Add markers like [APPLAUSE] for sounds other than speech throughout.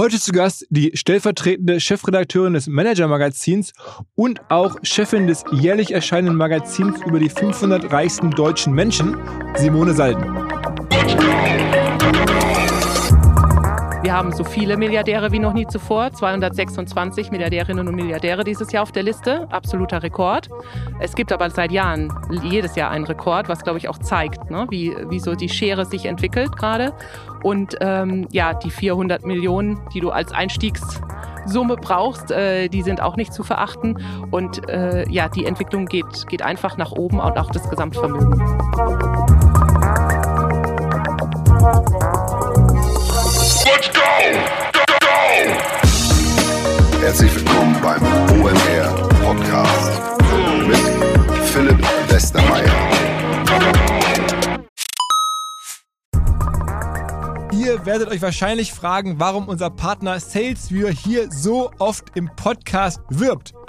Heute zu Gast die stellvertretende Chefredakteurin des Manager-Magazins und auch Chefin des jährlich erscheinenden Magazins über die 500 reichsten deutschen Menschen, Simone Salden. Wir haben so viele Milliardäre wie noch nie zuvor. 226 Milliardärinnen und Milliardäre dieses Jahr auf der Liste. Absoluter Rekord. Es gibt aber seit Jahren jedes Jahr einen Rekord, was glaube ich auch zeigt, ne? wie, wie so die Schere sich entwickelt gerade. Und ähm, ja, die 400 Millionen, die du als Einstiegssumme brauchst, äh, die sind auch nicht zu verachten. Und äh, ja, die Entwicklung geht, geht einfach nach oben und auch das Gesamtvermögen. Herzlich willkommen beim OMR Podcast mit Philipp Westermeier. Ihr werdet euch wahrscheinlich fragen, warum unser Partner SalesViewer hier so oft im Podcast wirbt.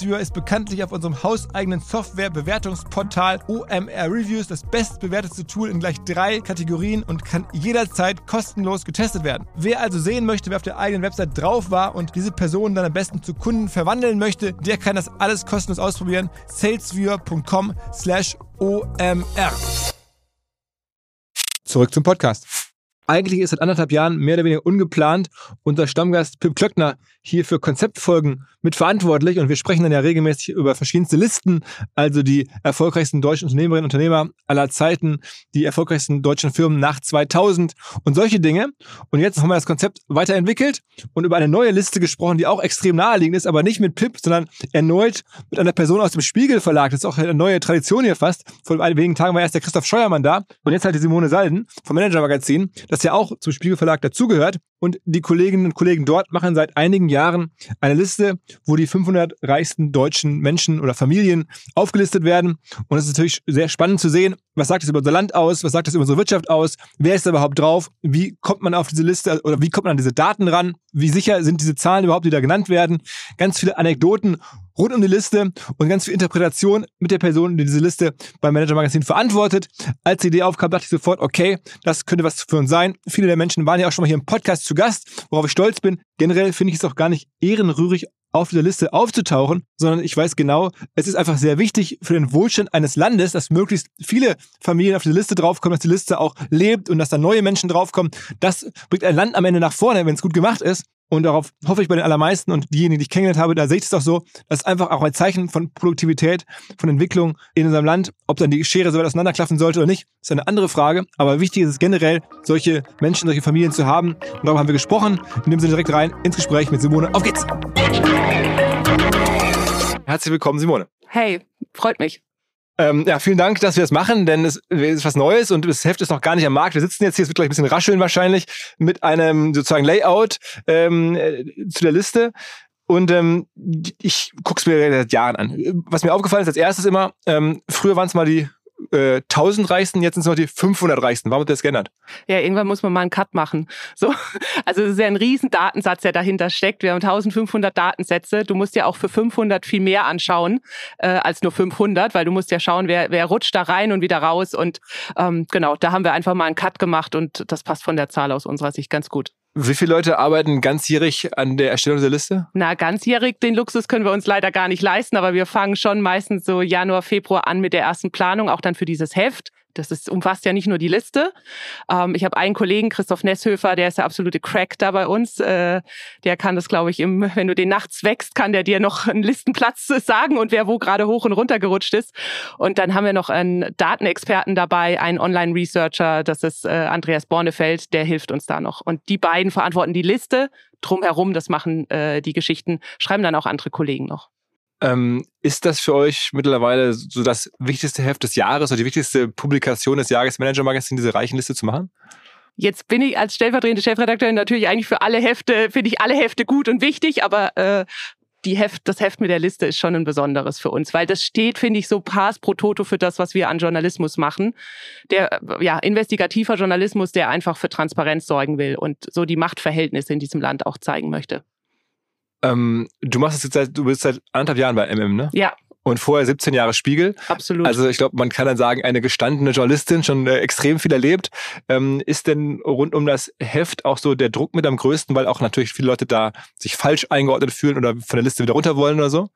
SalesViewer ist bekanntlich auf unserem hauseigenen Software-Bewertungsportal OMR Reviews das bestbewertete Tool in gleich drei Kategorien und kann jederzeit kostenlos getestet werden. Wer also sehen möchte, wer auf der eigenen Website drauf war und diese Person dann am besten zu Kunden verwandeln möchte, der kann das alles kostenlos ausprobieren. salesviewer.com slash OMR. Zurück zum Podcast. Eigentlich ist seit anderthalb Jahren mehr oder weniger ungeplant unser Stammgast Pip Klöckner hier für Konzeptfolgen mitverantwortlich und wir sprechen dann ja regelmäßig über verschiedenste Listen, also die erfolgreichsten deutschen Unternehmerinnen und Unternehmer aller Zeiten, die erfolgreichsten deutschen Firmen nach 2000 und solche Dinge. Und jetzt haben wir das Konzept weiterentwickelt und über eine neue Liste gesprochen, die auch extrem naheliegend ist, aber nicht mit Pip, sondern erneut mit einer Person aus dem Spiegel Verlag. Das ist auch eine neue Tradition hier fast. Vor wenigen Tagen war erst der Christoph Scheuermann da und jetzt halt die Simone Salden vom Manager Magazin. Das ja auch zum Spiegel Verlag dazugehört. Und die Kolleginnen und Kollegen dort machen seit einigen Jahren eine Liste, wo die 500 reichsten deutschen Menschen oder Familien aufgelistet werden. Und es ist natürlich sehr spannend zu sehen, was sagt das über unser Land aus, was sagt das über unsere Wirtschaft aus, wer ist da überhaupt drauf, wie kommt man auf diese Liste oder wie kommt man an diese Daten ran, wie sicher sind diese Zahlen überhaupt, die da genannt werden. Ganz viele Anekdoten rund um die Liste und ganz viel Interpretation mit der Person, die diese Liste beim Manager Magazin verantwortet. Als die Idee aufkam, dachte ich sofort, okay, das könnte was für uns sein. Viele der Menschen waren ja auch schon mal hier im Podcast zu Gast, worauf ich stolz bin. Generell finde ich es auch gar nicht ehrenrührig, auf dieser Liste aufzutauchen, sondern ich weiß genau, es ist einfach sehr wichtig für den Wohlstand eines Landes, dass möglichst viele Familien auf diese Liste draufkommen, dass die Liste auch lebt und dass da neue Menschen draufkommen. Das bringt ein Land am Ende nach vorne, wenn es gut gemacht ist. Und darauf hoffe ich bei den allermeisten und diejenigen, die ich kennengelernt habe, da sehe ich es doch so, das ist einfach auch ein Zeichen von Produktivität, von Entwicklung in unserem Land. Ob dann die Schere so weit auseinanderklaffen sollte oder nicht, ist eine andere Frage. Aber wichtig ist es generell, solche Menschen, solche Familien zu haben. Und darüber haben wir gesprochen. In dem Sinne direkt rein ins Gespräch mit Simone. Auf geht's! Herzlich willkommen, Simone. Hey, freut mich. Ähm, ja, vielen Dank, dass wir das machen, denn es ist was Neues und das Heft ist noch gar nicht am Markt. Wir sitzen jetzt hier, es wird gleich ein bisschen rascheln wahrscheinlich, mit einem sozusagen Layout ähm, äh, zu der Liste. Und ähm, ich gucke es mir seit Jahren an. Was mir aufgefallen ist als erstes immer, ähm, früher waren es mal die äh, 1000 Reichsten, jetzt sind es noch die 500 Reichsten. Warum hat das geändert? Ja, irgendwann muss man mal einen Cut machen. So, also es ist ja ein riesen Datensatz, der dahinter steckt. Wir haben 1500 Datensätze. Du musst ja auch für 500 viel mehr anschauen äh, als nur 500, weil du musst ja schauen, wer, wer rutscht da rein und wieder raus. Und ähm, genau, da haben wir einfach mal einen Cut gemacht und das passt von der Zahl aus unserer Sicht ganz gut. Wie viele Leute arbeiten ganzjährig an der Erstellung dieser Liste? Na, ganzjährig, den Luxus können wir uns leider gar nicht leisten, aber wir fangen schon meistens so Januar, Februar an mit der ersten Planung, auch dann für dieses Heft. Das ist, umfasst ja nicht nur die Liste. Ähm, ich habe einen Kollegen, Christoph Nesshöfer, der ist der absolute Crack da bei uns. Äh, der kann das, glaube ich, im, wenn du den nachts wächst, kann der dir noch einen Listenplatz sagen und wer wo gerade hoch und runter gerutscht ist. Und dann haben wir noch einen Datenexperten dabei, einen Online-Researcher, das ist äh, Andreas Bornefeld, der hilft uns da noch. Und die beiden verantworten die Liste. Drumherum, das machen äh, die Geschichten, schreiben dann auch andere Kollegen noch. Ähm, ist das für euch mittlerweile so das wichtigste Heft des Jahres oder die wichtigste Publikation des Jahres Manager Magazin, diese Reichenliste zu machen? Jetzt bin ich als stellvertretende Chefredakteurin natürlich eigentlich für alle Hefte, finde ich alle Hefte gut und wichtig, aber äh, die Heft, das Heft mit der Liste ist schon ein besonderes für uns, weil das steht, finde ich, so pars pro toto für das, was wir an Journalismus machen. Der, ja, investigativer Journalismus, der einfach für Transparenz sorgen will und so die Machtverhältnisse in diesem Land auch zeigen möchte. Ähm, du machst es jetzt seit, du bist seit anderthalb Jahren bei MM, ne? Ja. Und vorher 17 Jahre Spiegel. Absolut. Also ich glaube, man kann dann sagen, eine gestandene Journalistin, schon äh, extrem viel erlebt. Ähm, ist denn rund um das Heft auch so der Druck mit am größten, weil auch natürlich viele Leute da sich falsch eingeordnet fühlen oder von der Liste wieder runter wollen oder so?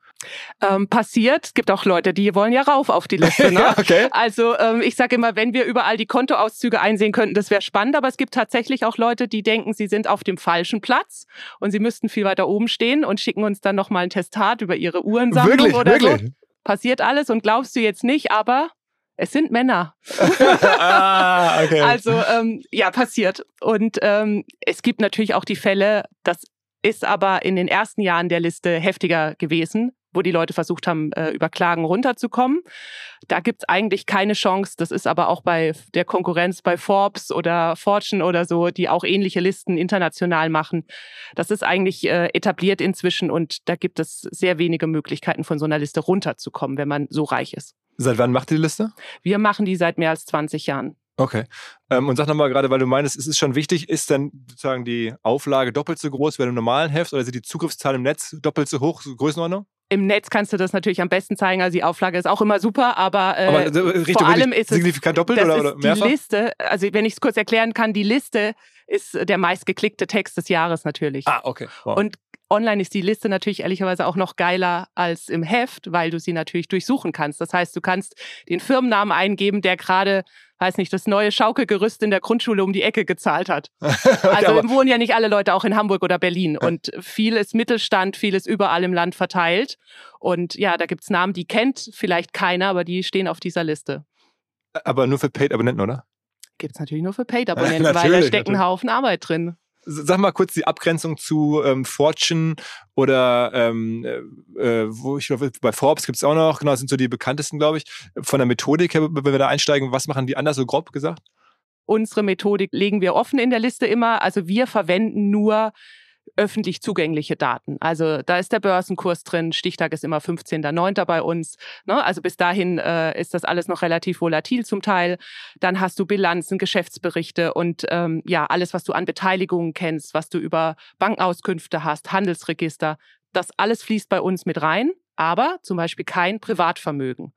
Ähm, passiert. Es gibt auch Leute, die wollen ja rauf auf die Liste. [LAUGHS] Ne? ja, okay. Also ähm, ich sage immer, wenn wir überall die Kontoauszüge einsehen könnten, das wäre spannend. Aber es gibt tatsächlich auch Leute, die denken, sie sind auf dem falschen Platz und sie müssten viel weiter oben stehen und schicken uns dann nochmal ein Testat über ihre Uhrensammlung wirklich, oder wirklich? so. Passiert alles und glaubst du jetzt nicht, aber es sind Männer. [LAUGHS] ah, okay. Also ähm, ja, passiert. Und ähm, es gibt natürlich auch die Fälle, das ist aber in den ersten Jahren der Liste heftiger gewesen, wo die Leute versucht haben, äh, über Klagen runterzukommen. Da gibt's eigentlich keine Chance. Das ist aber auch bei der Konkurrenz bei Forbes oder Fortune oder so, die auch ähnliche Listen international machen. Das ist eigentlich äh, etabliert inzwischen und da gibt es sehr wenige Möglichkeiten, von so einer Liste runterzukommen, wenn man so reich ist. Seit wann macht ihr die Liste? Wir machen die seit mehr als 20 Jahren. Okay. Ähm, und sag nochmal gerade, weil du meinst, es ist schon wichtig, ist dann sozusagen die Auflage doppelt so groß wie einem normalen Heft oder sind die Zugriffszahlen im Netz doppelt so hoch, so Größenordnung? Im Netz kannst du das natürlich am besten zeigen. Also die Auflage ist auch immer super, aber, äh, Aber äh, Richtung vor allem ist es signifikant doppelt oder, oder die mehrfach? Liste. Also wenn ich es kurz erklären kann, die Liste ist der meistgeklickte Text des Jahres natürlich. Ah, okay. Wow. Und online ist die Liste natürlich ehrlicherweise auch noch geiler als im Heft, weil du sie natürlich durchsuchen kannst. Das heißt, du kannst den Firmennamen eingeben, der gerade, weiß nicht, das neue Schaukelgerüst in der Grundschule um die Ecke gezahlt hat. [LAUGHS] okay, Also wohnen ja nicht alle Leute auch in Hamburg oder Berlin. Und viel ist Mittelstand, viel ist überall im Land verteilt. Und ja, da gibt's Namen, die kennt vielleicht keiner, aber die stehen auf dieser Liste. aber nur für Paid-Abonnenten, oder? Gibt's natürlich nur für Paid-Abonnenten, [LAUGHS] weil da steckt ein. Haufen Arbeit drin. Sag mal kurz die Abgrenzung zu ähm, Fortune oder ähm, äh, äh, wo ich glaube, bei Forbes gibt es auch noch, genau, sind so die bekanntesten, glaube ich. Von der Methodik her, wenn wir da einsteigen, was machen die anders, so grob gesagt? Unsere Methodik legen wir offen in der Liste immer. Also wir verwenden nur öffentlich zugängliche Daten. Also da ist der Börsenkurs drin, Stichtag ist immer 15.09. bei uns. Ne? Also bis dahin äh, ist das alles noch relativ volatil zum Teil. Dann hast du Bilanzen, Geschäftsberichte und ähm, ja, alles, was du an Beteiligungen kennst, was du über Bankauskünfte hast, Handelsregister, das alles fließt bei uns mit rein, aber zum Beispiel kein Privatvermögen.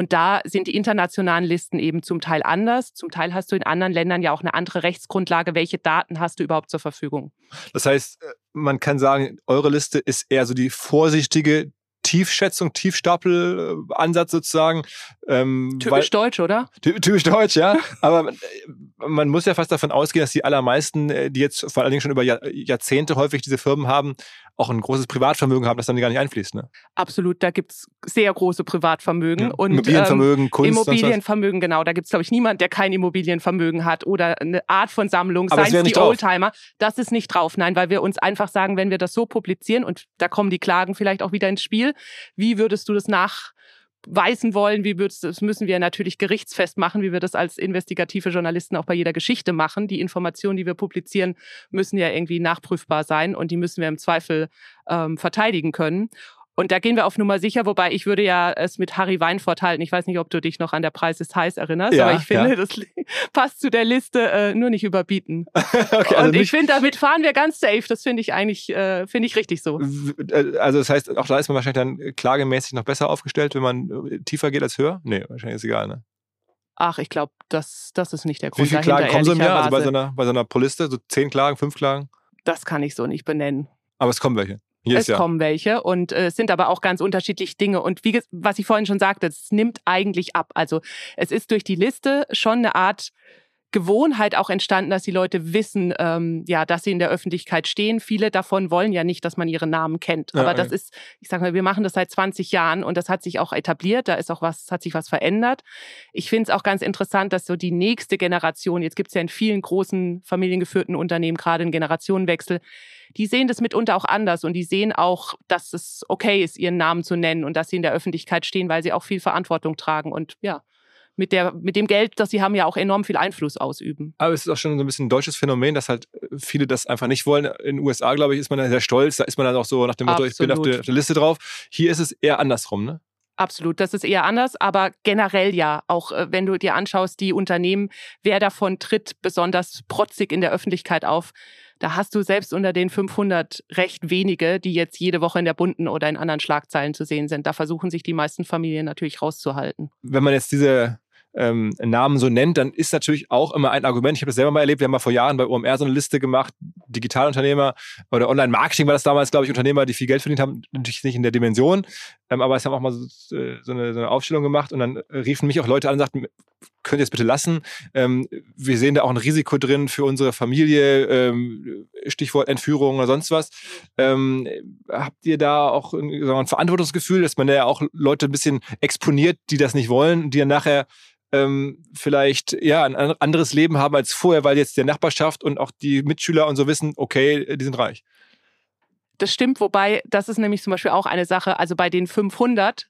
Und da sind die internationalen Listen eben zum Teil anders. Zum Teil hast du in anderen Ländern ja auch eine andere Rechtsgrundlage. Welche Daten hast du überhaupt zur Verfügung? Das heißt, äh, man kann sagen, eure Liste ist eher so die vorsichtige Tiefschätzung, Tiefstapelansatz sozusagen. Ähm, Typisch deutsch, oder? Ty- Typisch deutsch, ja. [LAUGHS] Aber man- man muss ja fast davon ausgehen, dass die allermeisten, äh, die jetzt vor allen Dingen schon über Jahr, Jahrzehnte häufig diese Firmen haben, auch ein großes Privatvermögen haben, das dann gar nicht einfließt. Ne? Absolut, da gibt's sehr große Privatvermögen. Ja. Und, Immobilienvermögen, ähm, Kunst. Immobilienvermögen, genau. Da gibt's glaub ich, niemand, der kein Immobilienvermögen hat oder eine Art von Sammlung, seien es es die drauf. Oldtimer. Das ist nicht drauf. Nein, weil wir uns einfach sagen, wenn wir das so publizieren und da kommen die Klagen vielleicht auch wieder ins Spiel, wie würdest du das nachweisen wollen? Wie würdest das müssen wir natürlich gerichtsfest machen, wie wir das als investigative Journalisten auch bei jeder Geschichte machen. Die Informationen, die wir publizieren, müssen ja irgendwie nachprüfbar sein und die müssen wir im Zweifel ähm, verteidigen können. Und da gehen wir auf Nummer sicher, wobei ich würde ja es mit Harry Weinfurt halten. Ich weiß nicht, ob du dich noch an der Preis ist heiß erinnerst, Ja, aber ich finde, ja. das [LAUGHS] passt zu der Liste, äh, nur nicht überbieten. [LAUGHS] okay, also, und ich finde, damit fahren wir ganz safe. Das finde ich eigentlich, äh, finde ich richtig so. äh, also das heißt, auch da ist man wahrscheinlich dann klagemäßig noch besser aufgestellt, wenn man äh, tiefer geht als höher? Nee, wahrscheinlich ist egal, ne? Ach, ich glaube, das, das ist nicht der Wie Grund viele dahinter, Klagen kommen so im Jahr? Also bei so, einer, bei so einer Pro-Liste? So zehn Klagen, fünf Klagen? Das kann ich so nicht benennen. Aber es kommen welche. Jedes es Jahr. kommen welche und äh, es sind aber auch ganz unterschiedliche Dinge. Und wie was ich vorhin schon sagte, es nimmt eigentlich ab. Also es ist durch die Liste schon eine Art Gewohnheit auch entstanden, dass die Leute wissen, ähm, ja, dass sie in der Öffentlichkeit stehen. Viele davon wollen ja nicht, dass man ihre Namen kennt. Ja, Aber ja. das ist, ich sage mal, wir machen das seit 20 Jahren und das hat sich auch etabliert. Da ist auch was, hat sich was verändert. Ich finde es auch ganz interessant, dass so die nächste Generation, jetzt gibt es ja in vielen großen familiengeführten Unternehmen gerade einen Generationenwechsel, die sehen das mitunter auch anders und die sehen auch, dass es okay ist, ihren Namen zu nennen und dass sie in der Öffentlichkeit stehen, weil sie auch viel Verantwortung tragen und ja, mit, der, mit dem Geld, das sie haben, ja auch enorm viel Einfluss ausüben. Aber es ist auch schon so ein bisschen ein deutsches Phänomen, dass halt viele das einfach nicht wollen. In den USA, glaube ich, ist man da sehr stolz. Da ist man dann auch so nach dem Motto, ich bin auf Absolut. der, auf der Liste drauf. Hier ist es eher andersrum, ne? Absolut, das ist eher anders, aber generell ja, auch äh, wenn du dir anschaust, die Unternehmen, wer davon tritt besonders protzig in der Öffentlichkeit auf, da hast du selbst unter den 500 recht wenige, die jetzt jede Woche in der bunten oder in anderen Schlagzeilen zu sehen sind. Da versuchen sich die meisten Familien natürlich rauszuhalten. Wenn man jetzt diese ähm, Namen so nennt, dann ist natürlich auch immer ein Argument. Ich habe das selber mal erlebt. Wir haben mal vor Jahren bei OMR so eine Liste gemacht. Digitalunternehmer oder Online-Marketing war das damals, glaube ich, Unternehmer, die viel Geld verdient haben. Natürlich nicht in der Dimension. Ähm, aber es haben auch mal so, so, eine, so eine Aufstellung gemacht und dann äh, riefen mich auch Leute an und sagten, könnt ihr es bitte lassen? Ähm, wir sehen da auch ein Risiko drin für unsere Familie, ähm, Stichwort Entführung oder sonst was. Ähm, habt ihr da auch ein, wir ein Verantwortungsgefühl, dass man da ja auch Leute ein bisschen exponiert, die das nicht wollen, die dann nachher ähm, vielleicht ja ein an- anderes Leben haben als vorher, weil jetzt der Nachbarschaft und auch die Mitschüler und so wissen, okay, die sind reich. Das stimmt, wobei, das ist nämlich zum Beispiel auch eine Sache, also bei den 500,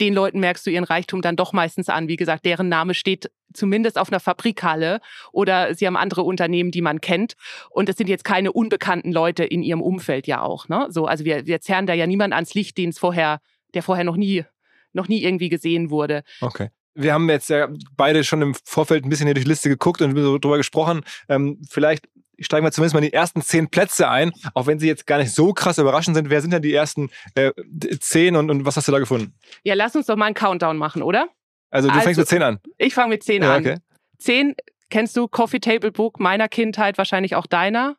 den Leuten merkst du ihren Reichtum dann doch meistens an. Wie gesagt, deren Name steht zumindest auf einer Fabrikhalle oder sie haben andere Unternehmen, die man kennt. Und es sind jetzt keine unbekannten Leute in ihrem Umfeld ja auch. Ne? So, also wir, wir zerren da ja niemand ans Licht, den es vorher, der vorher noch nie, noch nie irgendwie gesehen wurde. Okay. Wir haben jetzt ja beide schon im Vorfeld ein bisschen hier durch die Liste geguckt und drüber gesprochen. Ähm, vielleicht steigen wir zumindest mal in die ersten zehn Plätze ein, auch wenn sie jetzt gar nicht so krass überraschend sind. Wer sind denn die ersten äh, zehn und, und was hast du da gefunden? Ja, lass uns doch mal einen Countdown machen, oder? Also du Also- fängst mit zehn an. Ich fange mit 10 Ja, an. okay. 10 kennst du Coffee Table Book meiner Kindheit, wahrscheinlich auch deiner.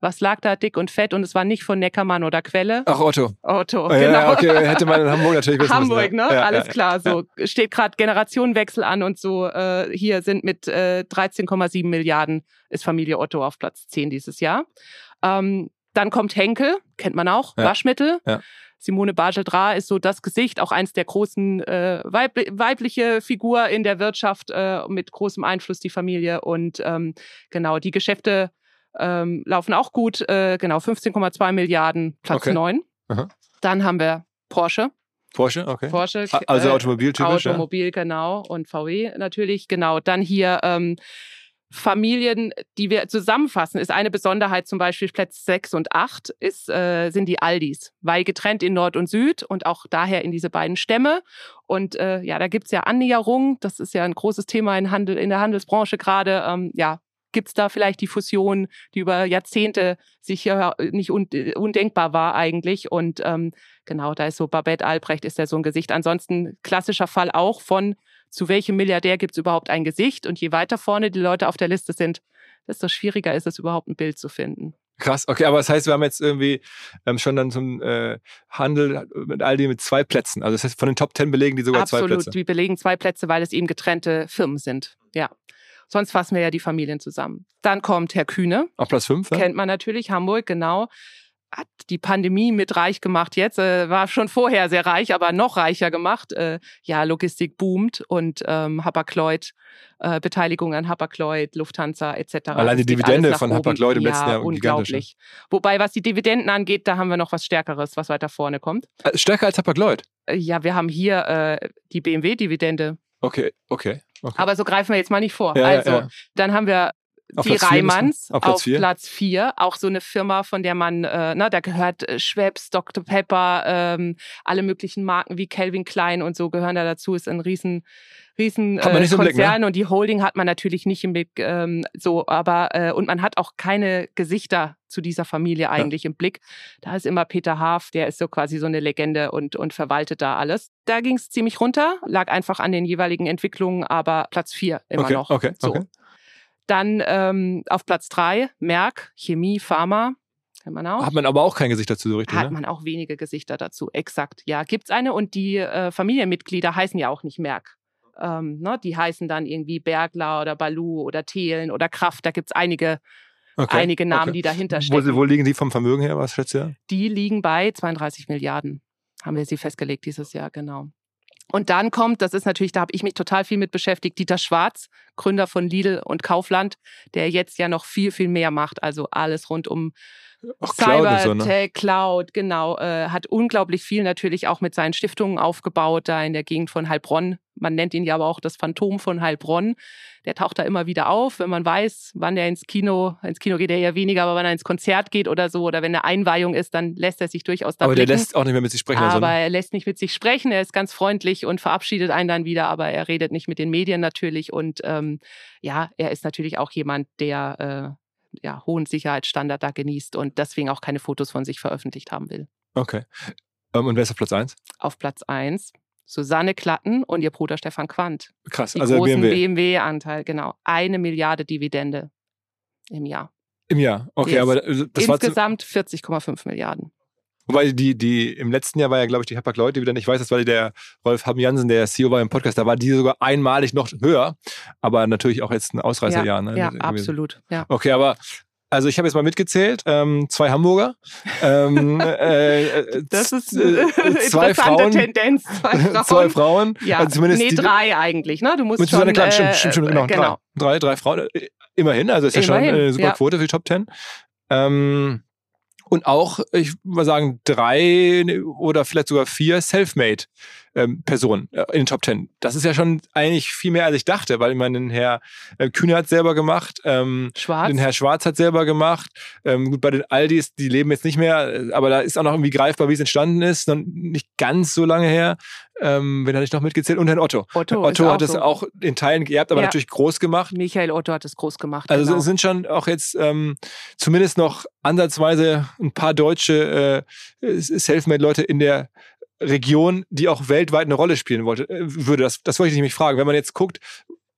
Was lag da dick und fett und es war nicht von Neckermann oder Quelle. Ach, Otto. Otto, Oh, ja, genau. ja, okay, hätte man in Hamburg natürlich wissen Hamburg, müssen. ne? ja. Alles klar. So steht gerade Generationenwechsel an und so. Äh, hier sind mit äh, 13,7 Milliarden ist Familie Otto auf Platz 10 dieses Jahr. Ähm, dann kommt Henkel, kennt man auch. Waschmittel. Simone Bagel-Dra ist so das Gesicht, auch eins der großen äh, weib weibliche Figur in der Wirtschaft äh, mit großem Einfluss die Familie und ähm, genau die Geschäfte ähm, laufen auch gut. Äh, genau 15,2 Milliarden, Platz Okay. 9. Aha. Dann haben wir Porsche. Porsche, okay. Porsche. Also äh, automobiltypisch. ja. Automobil, genau. Und VW natürlich, genau. Dann hier ähm, Familien, die wir zusammenfassen, ist eine Besonderheit, zum Beispiel Plätze 6 und 8, ist, äh, sind die Aldis, weil getrennt in Nord und Süd und auch daher in diese beiden Stämme. Und äh, ja, da gibt's ja Annäherung, das ist ja ein großes Thema in, Handel, in der Handelsbranche gerade. Ähm, ja, gibt's da vielleicht die Fusion, die über Jahrzehnte sich ja nicht un undenkbar war eigentlich. Und ähm, genau, da ist so Babette Albrecht ist ja so ein Gesicht. Ansonsten klassischer Fall auch von zu welchem Milliardär gibt's überhaupt ein Gesicht? Und je weiter vorne die Leute auf der Liste sind, desto schwieriger ist es überhaupt ein Bild zu finden. Krass, okay, aber das heißt, wir haben jetzt irgendwie ähm, schon dann zum äh, Handel mit Aldi mit zwei Plätzen. Also das heißt, von den Top Ten belegen die sogar zwei Absolut, Plätze. die belegen zwei Plätze, weil es eben getrennte Firmen sind. Ja. Sonst fassen wir ja die Familien zusammen. Dann kommt Herr Kühne, Auf Platz fünf, ne? kennt man natürlich, Hamburg, genau. Hat die Pandemie mit reich gemacht jetzt, äh, war schon vorher sehr reich, aber noch reicher gemacht. Äh, ja, Logistik boomt und ähm, Hapag-Lloyd, äh, Beteiligung an Hapag-Lloyd, Lufthansa etc. Allein die Dividende von. Hapag-Lloyd im ja, letzten Jahr gigantisch, unglaublich. Wobei, was die Dividenden angeht, da haben wir noch was Stärkeres, was weiter vorne kommt. Äh, Stärker als Hapag-Lloyd. Äh, ja, wir haben hier äh, die BMW-Dividende, Okay, okay. Okay. aber so greifen wir jetzt mal nicht vor. Ja, also, ja. dann haben wir Auf die Platz vier Reimanns auf Platz auf vier? Platz 4. Auch so eine Firma, von der man, äh, na, da gehört äh, Schweppes, Dr. Pepper, ähm, alle möglichen Marken wie Calvin Klein und so gehören da dazu. Ist ein riesen, riesen äh, im Blick, ne? Konzern und die Holding hat man natürlich nicht im Blick. Ähm, so, aber äh, und man hat auch keine Gesichter zu dieser Familie eigentlich im Blick. Da ist immer Peter Haaf, der ist so quasi so eine Legende und, und verwaltet da alles. Da ging es ziemlich runter, lag einfach an den jeweiligen Entwicklungen, aber Platz 4 immer okay, noch. okay, So. okay. Dann ähm, auf Platz drei Merck, Chemie, Pharma. kennt man auch. Hat man aber auch kein Gesicht dazu so richtig, Hat ne? man auch wenige Gesichter dazu, exakt. Ja, gibt's eine und die äh, Familienmitglieder heißen ja auch nicht Merck. Ähm, ne? Die heißen dann irgendwie Bergler oder Balu oder Thelen oder Kraft. Da gibt's einige, Okay, einige Namen, okay. die dahinter Wo, stecken. wo liegen die vom Vermögen her, was schätzt ihr? Die liegen bei 32 Milliarden, haben wir sie festgelegt dieses Jahr, genau. Und dann kommt, das ist natürlich, da habe ich mich total viel mit beschäftigt, Dieter Schwarz, Gründer von Lidl und Kaufland, der jetzt ja noch viel, viel mehr macht. Also alles rund um Auch ne? Cybertech, Cloud, genau. Äh, hat unglaublich viel natürlich auch mit seinen Stiftungen aufgebaut, da in der Gegend von Heilbronn. Man nennt ihn ja aber auch das Phantom von Heilbronn. Der taucht da immer wieder auf, wenn man weiß, wann er ins Kino, ins Kino geht er ja weniger, aber wenn er ins Konzert geht oder so, oder wenn eine Einweihung ist, dann lässt er sich durchaus da Aber der blicken. lässt auch nicht mehr mit sich sprechen. Aber also, ne? er lässt nicht mit sich sprechen, er ist ganz freundlich und verabschiedet einen dann wieder, aber er redet nicht mit den Medien natürlich. Und ähm, ja, er ist natürlich auch jemand, der äh, ja, hohen Sicherheitsstandard da genießt und deswegen auch keine Fotos von sich veröffentlicht haben will. Okay. Ähm, und wer ist auf Platz 1? Auf Platz 1 Susanne Klatten und ihr Bruder Stefan Quandt. Krass. Die also großen BMW. BMW-Anteil, genau. Eine Milliarde Dividende im Jahr. Im Jahr. Okay, Yes. aber äh, das war zu, Insgesamt 40,5 Milliarden. Wobei die, die im letzten Jahr war ja, glaube ich, die Hapag Leute wieder nicht weiß, das war der Rolf Haben Jansen, der CEO war im Podcast, da war die sogar einmalig noch höher, aber natürlich auch jetzt ein Ausreißerjahr. ne? Ja, absolut. Ja. Okay, aber also ich habe jetzt mal mitgezählt, ähm, zwei Hamburger, ähm, [LAUGHS] äh, Das ist äh, eine zwei interessante Frauen, Tendenz. Zwei [LAUGHS] Frauen. zwei Frauen, Ja, also zumindest nee, die, drei eigentlich, ne? Du musst mit schon, Susanne Klatt, äh, stimmt, stimmt, stimmt, genau, genau. Drei, drei, drei Frauen, äh, immerhin, also ist ja schon Immerhin, eine super ja. Quote für die Top Ten. Ähm, und auch, ich würde sagen, drei oder vielleicht sogar vier Selfmade ähm, Personen äh, in den Top Ten. Das ist ja schon eigentlich viel mehr, als ich dachte, weil ich meine, den Herr äh, Kühne hat selber gemacht, ähm, Schwarz. den Herr Schwarz hat selber gemacht. Ähm, gut, bei den Aldis, die leben jetzt nicht mehr, äh, aber da ist auch noch irgendwie greifbar, wie es entstanden ist. Noch nicht ganz so lange her. Ähm, wen hatte ich noch mitgezählt? Und Herrn Otto. Otto, Otto hat es so. auch in Teilen geerbt, aber Ja. natürlich groß gemacht. Michael Otto hat es groß gemacht. Also genau. sind schon auch jetzt ähm, zumindest noch ansatzweise ein paar deutsche äh, Selfmade-Leute in der Region, die auch weltweit eine Rolle spielen wollte, äh, würde. Das, das wollte ich nämlich fragen. Wenn man jetzt guckt,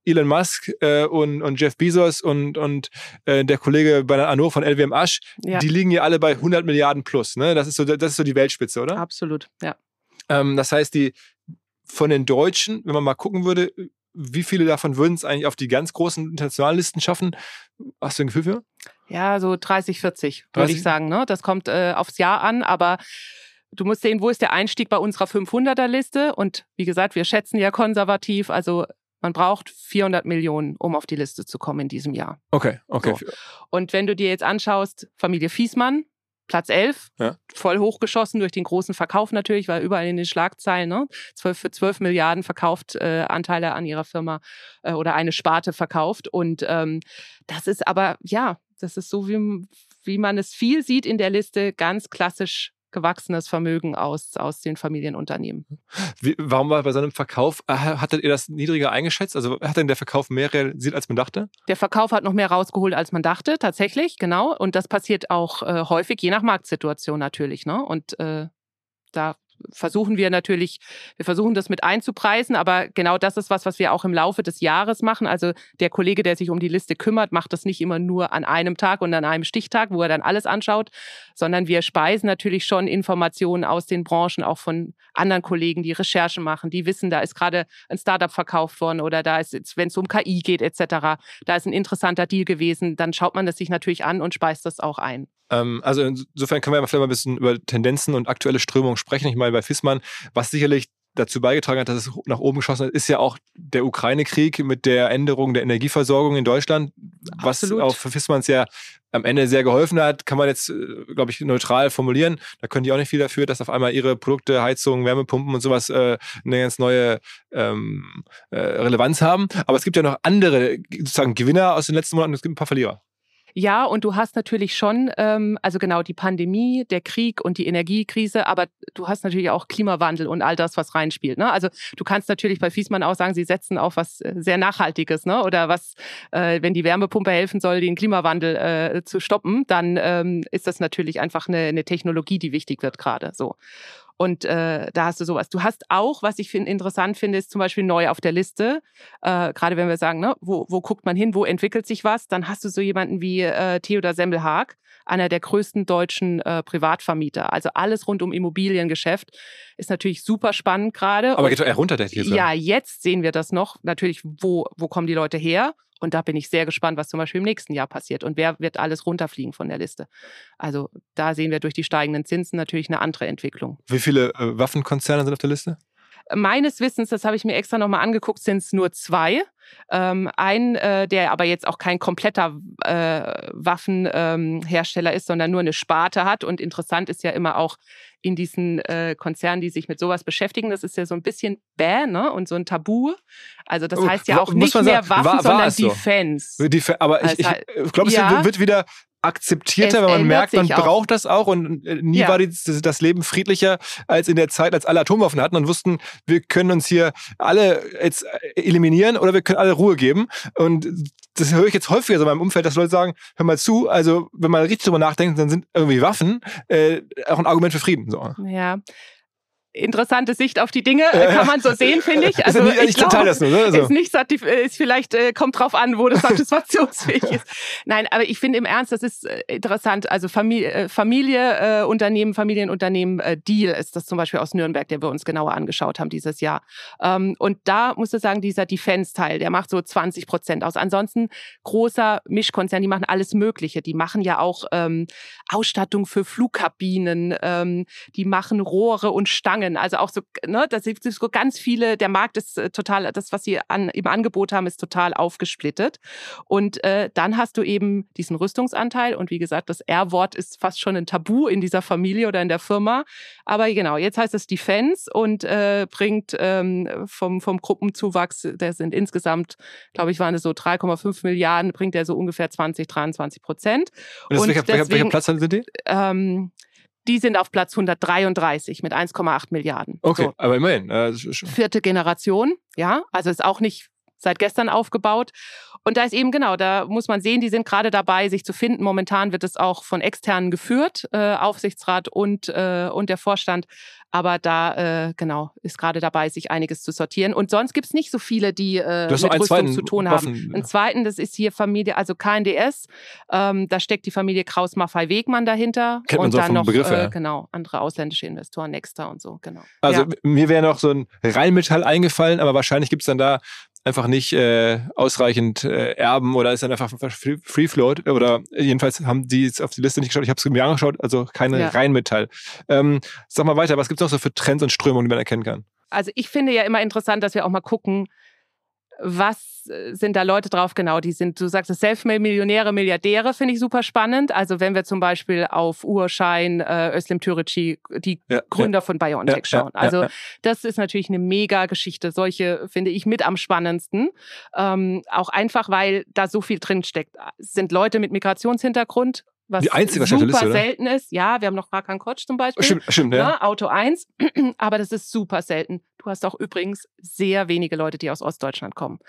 Elon Musk äh, und, und Jeff Bezos und, und äh, der Kollege der Anno von LWM Asch, ja, die liegen ja alle bei 100 Milliarden plus. Ne? Das, ist so, das ist so die Weltspitze, oder? absolut. Ja. Ähm, das heißt, die von den Deutschen, wenn man mal gucken würde, wie viele davon würden es eigentlich auf die ganz großen Internationallisten schaffen? Hast du ein Gefühl für? ja, so 30, 40 würde 30? ich sagen. Ne? Das kommt äh, aufs Jahr an, aber du musst sehen, wo ist der Einstieg bei unserer 500er-Liste? Und wie gesagt, wir schätzen ja konservativ, also man braucht 400 Millionen, um auf die Liste zu kommen in diesem Jahr. Okay, okay. Und wenn du dir jetzt anschaust, Familie Fiesmann, Platz 11, Ja. voll hochgeschossen durch den großen Verkauf natürlich, weil überall in den Schlagzeilen, ne? 12, für 12 Milliarden verkauft äh, Anteile an ihrer Firma äh, oder eine Sparte verkauft. Und ähm, das ist aber, ja, das ist so, wie, wie man es viel sieht in der Liste, ganz klassisch gewachsenes Vermögen aus, aus den Familienunternehmen. Wie, warum war bei so einem Verkauf, äh, hattet ihr das niedriger eingeschätzt? Also hat denn der Verkauf mehr realisiert, als man dachte? Der Verkauf hat noch mehr rausgeholt, als man dachte, tatsächlich, genau. Und das passiert auch äh, häufig, je nach Marktsituation natürlich. Ne? Und äh, da versuchen wir natürlich, wir versuchen das mit einzupreisen, aber genau das ist was, was wir auch im Laufe des Jahres machen. Also der Kollege, der sich um die Liste kümmert, macht das nicht immer nur an einem Tag und an einem Stichtag, wo er dann alles anschaut, sondern wir speisen natürlich schon Informationen aus den Branchen, auch von anderen Kollegen, die Recherchen machen, die wissen, da ist gerade ein Startup verkauft worden oder da ist, wenn es um KI geht etc., da ist ein interessanter Deal gewesen, dann schaut man das sich natürlich an und speist das auch ein. Ähm, also insofern können wir vielleicht mal ein bisschen über Tendenzen und aktuelle Strömungen sprechen. Ich meine, bei Fissmann, was sicherlich dazu beigetragen hat, dass es nach oben geschossen hat, ist ja auch der Ukraine-Krieg mit der Änderung der Energieversorgung in Deutschland, was Absolut. auch für Fissmanns ja am Ende sehr geholfen hat, kann man jetzt, äh, glaube ich, neutral formulieren. Da können die auch nicht viel dafür, dass auf einmal ihre Produkte, Heizungen, Wärmepumpen und sowas äh, eine ganz neue ähm, äh, Relevanz haben. Aber es gibt ja noch andere sozusagen Gewinner aus den letzten Monaten, es gibt ein paar Verlierer. Ja, und du hast natürlich schon, ähm, also genau die Pandemie, der Krieg und die Energiekrise, aber du hast natürlich auch Klimawandel und all das, was reinspielt. Ne? Also du kannst natürlich bei Fiesmann auch sagen, sie setzen auf was äh, sehr Nachhaltiges, ne? Oder was, äh, wenn die Wärmepumpe helfen soll, den Klimawandel äh, zu stoppen, dann ähm, ist das natürlich einfach eine, eine Technologie, die wichtig wird gerade. So. Und äh, da hast du sowas. Du hast auch, was ich find, interessant finde, ist zum Beispiel neu auf der Liste, äh, gerade wenn wir sagen, ne, wo, wo guckt man hin, wo entwickelt sich was, dann hast du so jemanden wie äh, Theodor Semmelhaag, einer der größten deutschen äh, Privatvermieter. Also alles rund um Immobiliengeschäft ist natürlich super spannend gerade. Aber geht doch eher runter, der jetzt. Ja, jetzt sehen wir das noch. Natürlich, wo, wo kommen die Leute her? Und da bin ich sehr gespannt, was zum Beispiel im nächsten Jahr passiert und wer wird alles runterfliegen von der Liste. Also da sehen wir durch die steigenden Zinsen natürlich eine andere Entwicklung. Wie viele äh, Waffenkonzerne sind auf der Liste? Meines Wissens, das habe ich mir extra nochmal angeguckt, sind es nur zwei. Ähm, ein, äh, der aber jetzt auch kein kompletter äh, Waffenhersteller ähm, ist, sondern nur eine Sparte hat. Und interessant ist ja immer auch in diesen äh, Konzernen, die sich mit sowas beschäftigen, das ist ja so ein bisschen bäh ne? und so ein Tabu. Also das oh, heißt ja auch nicht mehr Waffen, war, war sondern Defense. So. aber ich, ich, ich glaube, es ja. wird wieder akzeptierter, es wenn man merkt, man braucht das auch. Und äh, nie ja. war die, das Leben friedlicher als in der Zeit, als alle Atomwaffen hatten und wussten, wir können uns hier alle jetzt äh, eliminieren oder wir können alle Ruhe geben. Und das höre ich jetzt häufiger so in meinem Umfeld, dass Leute sagen, hör mal zu, also wenn man richtig drüber nachdenkt, dann sind irgendwie Waffen äh, auch ein Argument für Frieden. So. Ja, interessante Sicht auf die Dinge, äh, kann man so sehen, [LAUGHS] finde ich. Also ist nicht, ich glaub, das nur, ne? also. ist nicht ist vielleicht äh, kommt drauf an, wo das satisfaktionsfähig ist. Nein, aber ich finde im Ernst, das ist äh, interessant. Also Familie, Familie äh, Unternehmen, Familienunternehmen äh, Deal ist das zum Beispiel aus Nürnberg, der wir uns genauer angeschaut haben dieses Jahr. Ähm, und da muss ich sagen, dieser Defense-Teil, der macht so 20 Prozent aus. Ansonsten großer Mischkonzern, die machen alles Mögliche. Die machen ja auch ähm, Ausstattung für Flugkabinen, ähm, die machen Rohre und Stangen Stangen. Also auch so, ne, das sind so ganz viele, der Markt ist äh, total, das, was sie an, im Angebot haben, ist total aufgesplittet. Und äh, dann hast du eben diesen Rüstungsanteil und wie gesagt, das R-Wort ist fast schon ein Tabu in dieser Familie oder in der Firma. Aber genau, jetzt heißt es Defense und äh, bringt ähm, vom, vom Gruppenzuwachs, der sind insgesamt, glaube ich, waren es so 3,5 Milliarden, bringt er so ungefähr 20, 23 Prozent. Und, und welcher, deswegen, welcher Platz sind die? Ähm, die sind auf Platz 133 mit 1,8 Milliarden. Okay, so. aber immerhin. Äh, Vierte Generation, ja, also ist auch nicht seit gestern aufgebaut. Und da ist eben genau, da muss man sehen, die sind gerade dabei, sich zu finden. Momentan wird es auch von externen geführt, äh, Aufsichtsrat und, äh, und der Vorstand. Aber da, äh, genau, ist gerade dabei, sich einiges zu sortieren. Und sonst gibt's nicht so viele, die äh, mit Rüstung zu tun haben. Waffen, Einen zweiten, das ist hier Familie, also KNDS. Ähm, da steckt die Familie Kraus-Maffei-Wegmann dahinter. Kennt man und so dann noch, Begriff, äh, ja. genau, andere ausländische Investoren, Nexter und so, genau. Also ja. mir wäre noch so ein Rheinmetall eingefallen, aber wahrscheinlich gibt's dann da einfach nicht äh, ausreichend äh, erben oder ist dann einfach Free Float oder jedenfalls haben die jetzt auf die Liste nicht geschaut. Ich habe es mir angeschaut, also keine ja. Rheinmetall. Ähm, sag mal weiter, was gibt es noch so für Trends und Strömungen, die man erkennen kann? Also ich finde ja immer interessant, dass wir auch mal gucken, was äh, sind da Leute drauf? Genau, die sind, du sagst es, Selfmade-Millionäre, Milliardäre, finde ich super spannend. Also wenn wir zum Beispiel auf Urschein, äh, Özlem Türeci, die ja, Gründer ja. von BioNTech ja, schauen. Also das ist natürlich eine mega Geschichte. Solche finde ich mit am spannendsten. Ähm, auch einfach, weil da so viel drin steckt. Es sind Leute mit Migrationshintergrund, was die einzige super Liste, selten ist. Ja, wir haben noch Rakan Kotsch zum Beispiel. Stimmt, stimmt ja. Ne, Auto 1, [CLEARS THROAT] aber das ist super selten. Du hast auch übrigens sehr wenige Leute, die aus Ostdeutschland kommen.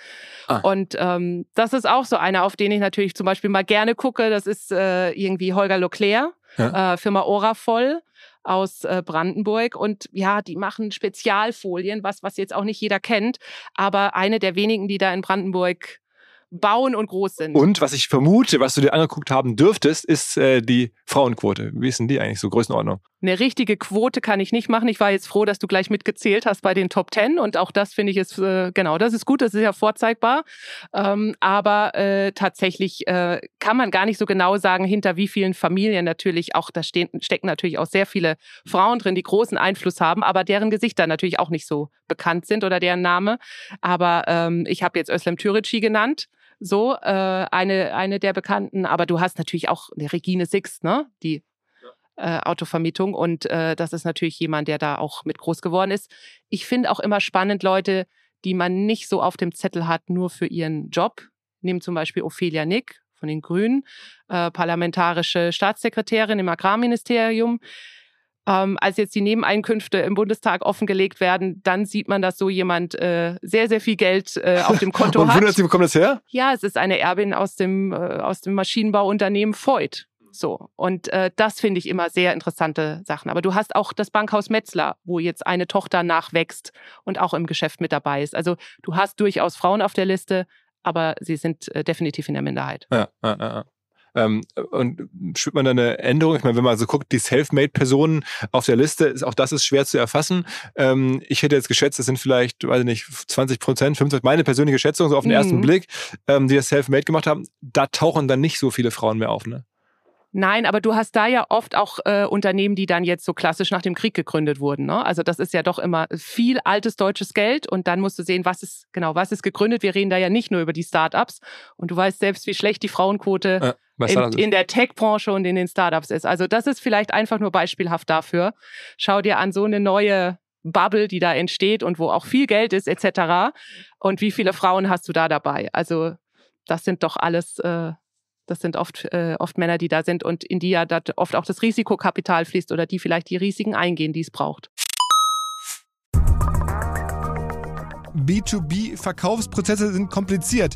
Ah. Und ähm, das ist auch so einer, auf den ich natürlich zum Beispiel mal gerne gucke. Das ist äh, irgendwie Holger Leclerc, ja. äh, Firma Oravoll aus äh, Brandenburg und ja, die machen Spezialfolien, was was jetzt auch nicht jeder kennt, aber eine der wenigen, die da in Brandenburg bauen und groß sind. Und was ich vermute, was du dir angeguckt haben dürftest, ist äh, die Frauenquote. Wie ist denn die eigentlich so Größenordnung? Eine richtige Quote kann ich nicht machen. Ich war jetzt froh, dass du gleich mitgezählt hast bei den Top Ten und auch das finde ich ist äh, genau, das ist gut, das ist ja vorzeigbar. Ähm, aber äh, tatsächlich äh, kann man gar nicht so genau sagen, hinter wie vielen Familien natürlich auch da stehen, stecken natürlich auch sehr viele Frauen drin, die großen Einfluss haben, aber deren Gesichter natürlich auch nicht so bekannt sind oder deren Name. Aber ähm, ich habe jetzt Özlem Türeci genannt so äh, eine eine der bekannten. Aber du hast natürlich auch eine Regine Six, ne? Die äh, Autovermietung und äh, das ist natürlich jemand, der da auch mit groß geworden ist. Ich finde auch immer spannend Leute, die man nicht so auf dem Zettel hat, nur für ihren Job. Nehmen zum Beispiel Ophelia Nick von den Grünen, äh, parlamentarische Staatssekretärin im Agrarministerium. Ähm, als jetzt die Nebeneinkünfte im Bundestag offengelegt werden, dann sieht man, dass so jemand äh, sehr, sehr viel Geld äh, auf dem Konto [LAUGHS] Und hat. wundert Sie, wo kommt das her? Ja, es ist eine Erbin aus dem, äh, aus dem Maschinenbauunternehmen Voigt. So, und äh, das finde ich immer sehr interessante Sachen. Aber du hast auch das Bankhaus Metzler, wo jetzt eine Tochter nachwächst und auch im Geschäft mit dabei ist. Also du hast durchaus Frauen auf der Liste, aber sie sind äh, definitiv in der Minderheit. Ja, ja, ja. Ähm, und spürt man da eine Änderung? Ich meine, wenn man so guckt, die Selfmade-Personen auf der Liste, ist, auch das ist schwer zu erfassen. Ähm, ich hätte jetzt geschätzt, das sind vielleicht, weiß ich nicht, 20 Prozent, 25, meine persönliche Schätzung, so auf den mhm. ersten Blick, ähm, die das Selfmade gemacht haben. Da tauchen dann nicht so viele Frauen mehr auf, ne? Nein, aber du hast da ja oft auch äh, Unternehmen, die dann jetzt so klassisch nach dem Krieg gegründet wurden. Ne? Also das ist ja doch immer viel altes deutsches Geld und dann musst du sehen, was ist genau, was ist gegründet. Wir reden da ja nicht nur über die Startups und du weißt selbst, wie schlecht die Frauenquote ja, in, in, der Tech-Branche und in den Startups ist. Also das ist vielleicht einfach nur beispielhaft dafür. Schau dir an so eine neue Bubble, die da entsteht und wo auch viel Geld ist etc. Und wie viele Frauen hast du da dabei? Also das sind doch alles äh, das sind oft, äh, oft Männer, die da sind und in die ja oft auch das Risikokapital fließt oder die vielleicht die Risiken eingehen, die es braucht. B2B-Verkaufsprozesse sind kompliziert.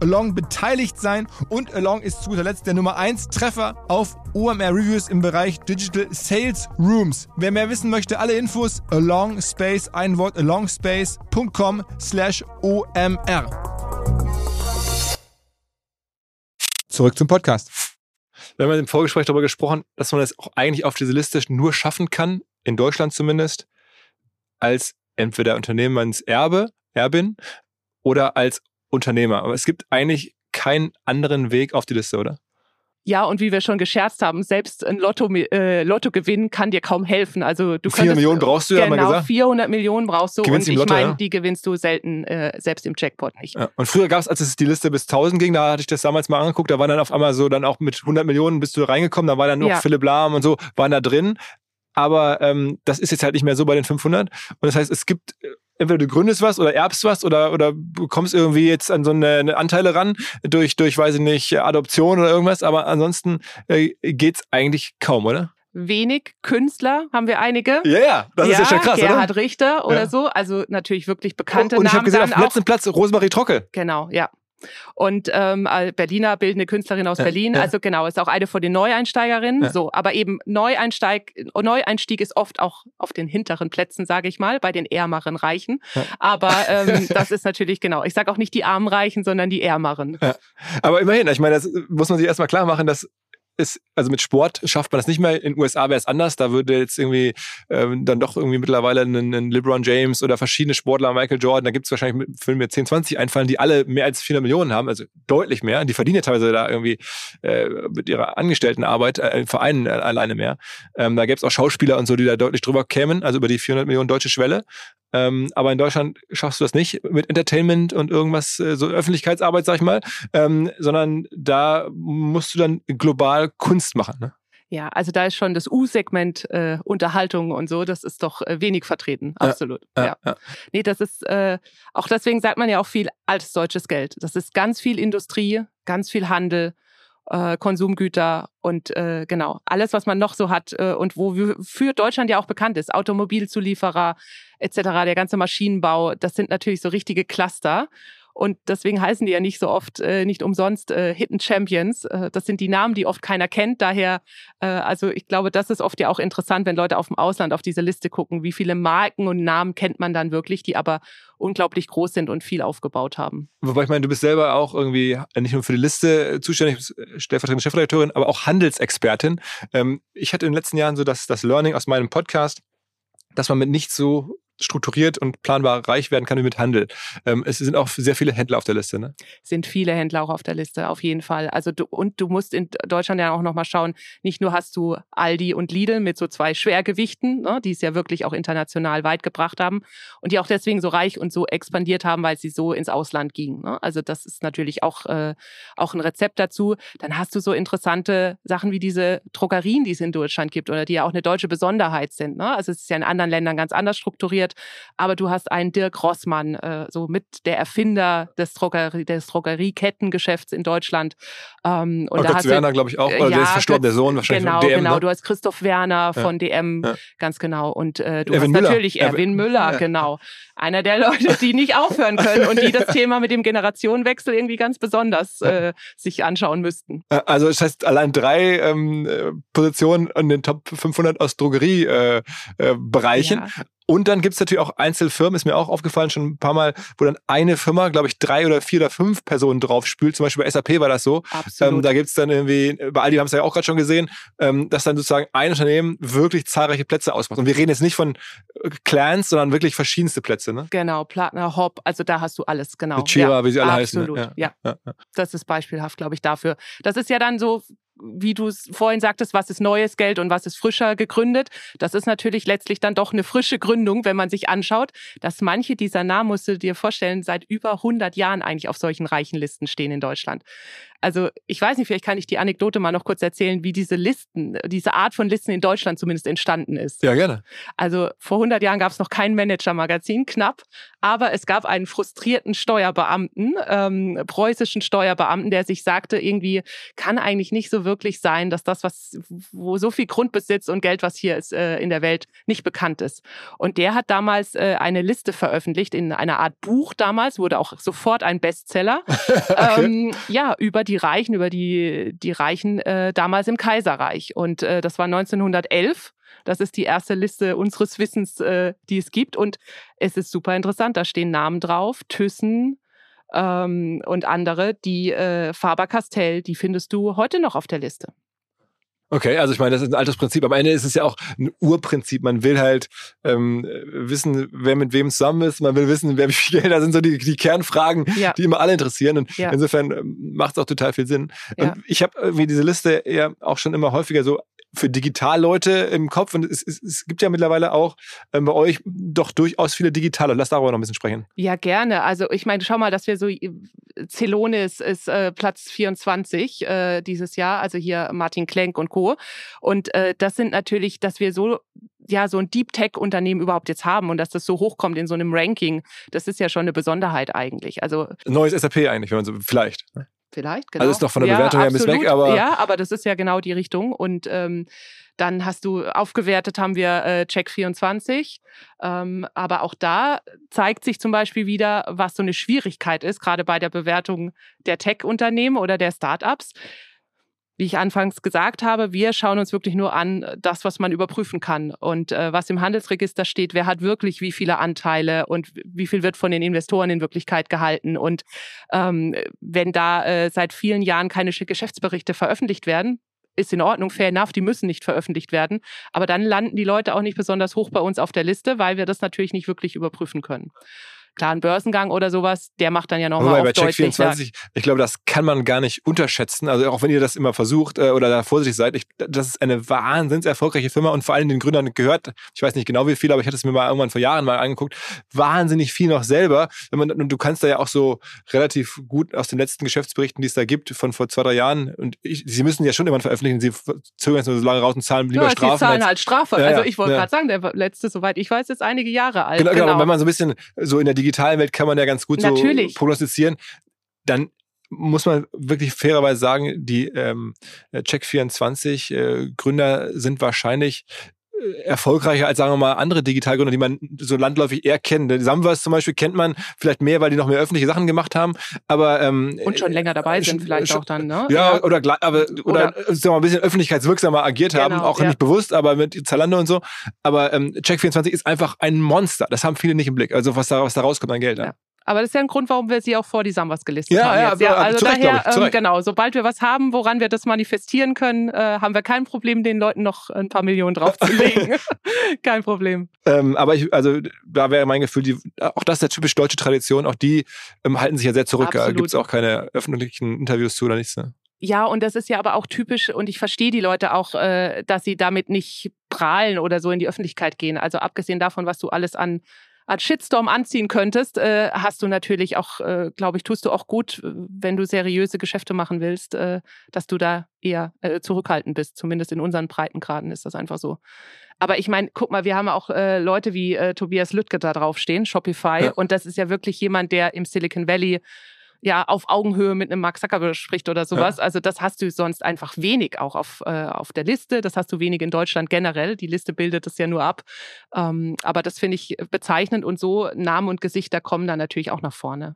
Along beteiligt sein und Along ist zu guter Letzt der Nummer 1 Treffer auf OMR Reviews im Bereich Digital Sales Rooms. Wer mehr wissen möchte, alle Infos Along Space, ein Wort alongspace.com slash OMR. Zurück zum Podcast. Wir haben im Vorgespräch darüber gesprochen, dass man das auch eigentlich auf diese Liste nur schaffen kann, in Deutschland zumindest, als entweder Unternehmenserbe, Erbin oder als Unternehmer. Aber es gibt eigentlich keinen anderen Weg auf die Liste, oder? Ja, und wie wir schon gescherzt haben, selbst ein Lotto, äh, Lottogewinn kann dir kaum helfen. Also du 400 Millionen brauchst du ja, genau, gesagt. 400 Millionen brauchst du Gewinnst und ich meine, ja? die gewinnst du selten äh, selbst im Jackpot nicht. Ja. Und früher gab es, als es die Liste bis 1000 ging, da hatte ich das damals mal angeguckt, da war dann auf einmal so, dann auch mit 100 Millionen bist du reingekommen, da war dann noch ja. Philipp Lahm und so, waren da drin. Aber ähm, das ist jetzt halt nicht mehr so bei den 500. Und das heißt, es gibt äh, entweder du gründest was oder erbst was oder, oder kommst irgendwie jetzt an so eine, eine Anteile ran durch, durch, weiß ich nicht, Adoption oder irgendwas, aber ansonsten äh, geht's eigentlich kaum, oder? Wenig Künstler haben wir einige. Ja, ja, das ja, ist ja schon krass, Gerhard oder? Richter oder ja. so, also natürlich wirklich bekannte und, und Namen. Und ich habe gesehen, auf dem letzten Platz Rosemarie Trocke. Genau, ja. Und ähm, Berliner bildende Künstlerin aus ja, Berlin, ja. also genau, ist auch eine von den Neueinsteigerinnen. Ja. So, aber eben Neueinsteig, Neueinstieg ist oft auch auf den hinteren Plätzen, sage ich mal, bei den ärmeren Reichen. Aber ähm, [LAUGHS] das ist natürlich genau. Ich sage auch nicht die armen Reichen, sondern die ärmeren. Aber immerhin, ich meine, das muss man sich erstmal klar machen, dass ist, also mit Sport schafft man das nicht mehr. In den USA wäre es anders. Da würde jetzt irgendwie ähm, dann doch irgendwie mittlerweile einen, einen LeBron James oder verschiedene Sportler, Michael Jordan, da gibt es wahrscheinlich Filme mir 10, 20 einfallen, die alle mehr als 400 Millionen haben, also deutlich mehr. Die verdienen ja teilweise da irgendwie äh, mit ihrer Angestelltenarbeit äh, Vereinen äh, alleine mehr. Ähm, da gäbe es auch Schauspieler und so, die da deutlich drüber kämen, also über die 400 Millionen deutsche Schwelle. Ähm, aber in Deutschland schaffst du das nicht mit Entertainment und irgendwas, äh, so Öffentlichkeitsarbeit, sag ich mal, ähm, sondern da musst du dann global Kunst machen. Ne? Ja, also da ist schon das U-Segment äh, Unterhaltung und so, das ist doch äh, wenig vertreten, absolut. Ja, ja. ja. Nee, das ist, äh, auch deswegen sagt man ja auch viel altes deutsches Geld. Das ist ganz viel Industrie, ganz viel Handel äh, Konsumgüter und äh, genau alles, was man noch so hat äh, und wofür Deutschland ja auch bekannt ist, Automobilzulieferer etc., der ganze Maschinenbau, das sind natürlich so richtige Cluster. Und deswegen heißen die ja nicht so oft, äh, nicht umsonst äh, Hidden Champions. Äh, das sind die Namen, die oft keiner kennt. Daher, äh, also ich glaube, das ist oft ja auch interessant, wenn Leute auf dem Ausland auf diese Liste gucken, wie viele Marken und Namen kennt man dann wirklich, die aber unglaublich groß sind und viel aufgebaut haben. Wobei ich meine, du bist selber auch irgendwie nicht nur für die Liste zuständig, stellvertretende Chefredakteurin, aber auch Handelsexpertin. Ähm, ich hatte in den letzten Jahren so das, das Learning aus meinem Podcast, dass man mit nicht so strukturiert und planbar reich werden kann wie mit Handel. Ähm, es sind auch sehr viele Händler auf der Liste, ne? Sind viele Händler auch auf der Liste, auf jeden Fall. Also du, und du musst in Deutschland ja auch nochmal schauen, nicht nur hast du Aldi und Lidl mit so zwei Schwergewichten, ne, die es ja wirklich auch international weit gebracht haben und die auch deswegen so reich und so expandiert haben, weil sie so ins Ausland gingen. Ne? Also das ist natürlich auch, äh, auch ein Rezept dazu. Dann hast du so interessante Sachen wie diese Drogerien, die es in Deutschland gibt oder die ja auch eine deutsche Besonderheit sind. Ne? Also es ist ja in anderen Ländern ganz anders strukturiert. Aber du hast einen Dirk Rossmann, äh, so mit der Erfinder des, Drogerie, des Drogeriekettengeschäfts in Deutschland. Ähm, und, da Götz Werner, glaube ich, auch. Oder ja, der ist verstorben, der Sohn wahrscheinlich genau, von DM. Genau, ne? du hast Christoph Werner von ja. DM, ja. ganz genau. Und äh, du Erwin hast Müller. natürlich Erwin Müller, genau. Einer der Leute, die nicht aufhören können und die das [LAUGHS] Thema mit dem Generationenwechsel irgendwie ganz besonders äh, sich anschauen müssten. Äh, also das heißt, allein drei ähm, äh, Positionen in den Top 500 aus Drogeriebereichen. Äh, äh, und dann gibt's natürlich auch Einzelfirmen, ist mir auch aufgefallen schon ein paar Mal, wo dann eine Firma, glaube ich, drei oder vier oder fünf Personen drauf spült. Zum Beispiel bei SAP war das so. Ähm, da gibt's dann irgendwie, bei Aldi haben es ja auch gerade schon gesehen, ähm, dass dann sozusagen ein Unternehmen wirklich zahlreiche Plätze ausmacht. Und wir reden jetzt nicht von äh, Clans, sondern wirklich verschiedenste Plätze. Ne? Genau, Platner, Hop, also da hast du alles, genau. Chira, ja, wie sie alle absolut, heißen. Ne? Ja. Ja. ja. Das ist beispielhaft, glaube ich, dafür. Das ist ja dann so wie du es vorhin sagtest, was ist neues Geld und was ist frischer gegründet. Das ist natürlich letztlich dann doch eine frische Gründung, wenn man sich anschaut, dass manche dieser Namen, musst du dir vorstellen, seit über 100 Jahren eigentlich auf solchen reichen Listen stehen in Deutschland. Also ich weiß nicht, vielleicht kann ich die Anekdote mal noch kurz erzählen, wie diese Listen, diese Art von Listen in Deutschland zumindest entstanden ist. Ja, gerne. Also vor 100 Jahren gab es noch kein Manager-Magazin, knapp, aber es gab einen frustrierten Steuerbeamten, ähm, preußischen Steuerbeamten, der sich sagte, irgendwie kann eigentlich nicht so wirklich sein, dass das, was, wo so viel Grundbesitz und Geld, was hier ist äh, in der Welt, nicht bekannt ist. Und der hat damals äh, eine Liste veröffentlicht in einer Art Buch damals, wurde auch sofort ein Bestseller. [LAUGHS] okay. ähm, ja, über die Reichen, über die, die Reichen äh, damals im Kaiserreich. Und äh, das war 1911. Das ist die erste Liste unseres Wissens, äh, die es gibt. Und es ist super interessant. Da stehen Namen drauf. Thyssen, ähm, und andere, die äh, Faber-Castell, die findest du heute noch auf der Liste. Okay, also ich meine, das ist ein altes Prinzip. Am Ende ist es ja auch ein Urprinzip. Man will halt ähm, wissen, wer mit wem zusammen ist. Man will wissen, wer wie viel Geld. Das sind so die, die Kernfragen, ja. die immer alle interessieren. Und ja. insofern ähm, macht es auch total viel Sinn. Ja. Und ich habe irgendwie diese Liste ja auch schon immer häufiger so für Digitalleute im Kopf. Und es, es, es gibt ja mittlerweile auch ähm, bei euch doch durchaus viele Digitale. Lass darüber noch ein bisschen sprechen. Ja, gerne. Also ich meine, schau mal, dass wir so, Zelone ist, ist äh, Platz 24 äh, dieses Jahr, also hier Martin Klenk und Co. Und äh, das sind natürlich, dass wir so ja so ein Deep Tech Unternehmen überhaupt jetzt haben und dass das so hochkommt in so einem Ranking, das ist ja schon eine Besonderheit eigentlich. Also neues SAP eigentlich, wenn man so vielleicht. Vielleicht, genau. Also ist doch von der Bewertung ja, her ein bisschen weg, aber. Ja, aber das ist ja genau die Richtung. Und ähm, dann hast du aufgewertet, haben wir äh, Check 24. Ähm, aber auch da zeigt sich zum Beispiel wieder, was so eine Schwierigkeit ist, gerade bei der Bewertung der Tech-Unternehmen oder der Startups wie ich anfangs gesagt habe, wir schauen uns wirklich nur an, das, was man überprüfen kann. Und äh, was im Handelsregister steht, wer hat wirklich wie viele Anteile und wie viel wird von den Investoren in Wirklichkeit gehalten. Und ähm, wenn da äh, seit vielen Jahren keine Geschäftsberichte veröffentlicht werden, ist in Ordnung, fair enough, die müssen nicht veröffentlicht werden. Aber dann landen die Leute auch nicht besonders hoch bei uns auf der Liste, weil wir das natürlich nicht wirklich überprüfen können klar, ein Börsengang oder sowas, der macht dann ja nochmal auf bei Check24, ich glaube, das kann man gar nicht unterschätzen. Also auch wenn ihr das immer versucht äh, oder da vorsichtig seid, ich, das ist eine wahnsinns erfolgreiche Firma und vor allem den Gründern gehört, ich weiß nicht genau wie viel, aber ich hatte es mir mal irgendwann vor Jahren mal angeguckt, wahnsinnig viel noch selber. Wenn man, und du kannst da ja auch so relativ gut aus den letzten Geschäftsberichten, die es da gibt, von vor zwei, drei Jahren, und ich, sie müssen ja schon immer veröffentlichen, sie zögern jetzt nur so lange raus und zahlen lieber ja, Strafen. Sie zahlen halt Strafe. Ja, also ich wollte ja. gerade sagen, der letzte, soweit ich weiß, ist einige Jahre alt. Genau, genau. genau. wenn man so ein bisschen so in der digitalen Welt kann man ja ganz gut Natürlich. so prognostizieren. Dann muss man wirklich fairerweise sagen, die ähm, Check24 äh, Gründer sind wahrscheinlich erfolgreicher als, sagen wir mal, andere Digitalgründer, die man so landläufig eher kennt. Die Samwas zum Beispiel kennt man vielleicht mehr, weil die noch mehr öffentliche Sachen gemacht haben, aber ähm, und schon länger dabei sind vielleicht schon, auch dann, ne? Ja, ja. oder aber oder, oder sagen wir mal, ein bisschen öffentlichkeitswirksamer agiert haben, genau, auch ja. nicht bewusst, aber mit Zalando und so. Aber ähm, Check24 ist einfach ein Monster. Das haben viele nicht im Blick. Also was da, was da rauskommt an Geld. Ja. Aber das ist ja ein Grund, warum wir sie auch vor die Sambas gelistet ja, haben. Ja, jetzt. ja, also zurecht, daher, ich, ähm, genau, sobald wir was haben, woran wir das manifestieren können, äh, haben wir kein Problem, den Leuten noch ein paar Millionen draufzulegen. [LAUGHS] [LAUGHS] kein Problem. Ähm, aber ich, also da wäre mein Gefühl, die, auch das ist ja typisch deutsche Tradition, auch die ähm, halten sich ja sehr zurück. Da gibt es auch keine öffentlichen Interviews zu oder nichts. Ne? Ja, und das ist ja aber auch typisch und ich verstehe die Leute auch, äh, dass sie damit nicht prahlen oder so in die Öffentlichkeit gehen. Also abgesehen davon, was du alles an Art Shitstorm anziehen könntest, äh, hast du natürlich auch, äh, glaube ich, tust du auch gut, wenn du seriöse Geschäfte machen willst, äh, dass du da eher äh, zurückhaltend bist. Zumindest in unseren Breitengraden ist das einfach so. Aber ich meine, guck mal, wir haben auch äh, Leute wie äh, Tobias Lüttke da draufstehen, Shopify. Ja. Und das ist ja wirklich jemand, der im Silicon Valley ja auf Augenhöhe mit einem Mark Zuckerberg spricht oder sowas. Ja. Also das hast du sonst einfach wenig auch auf, äh, auf der Liste. Das hast du wenig in Deutschland generell. Die Liste bildet das ja nur ab. Ähm, aber das finde ich bezeichnend und so Namen und Gesichter kommen da natürlich auch nach vorne.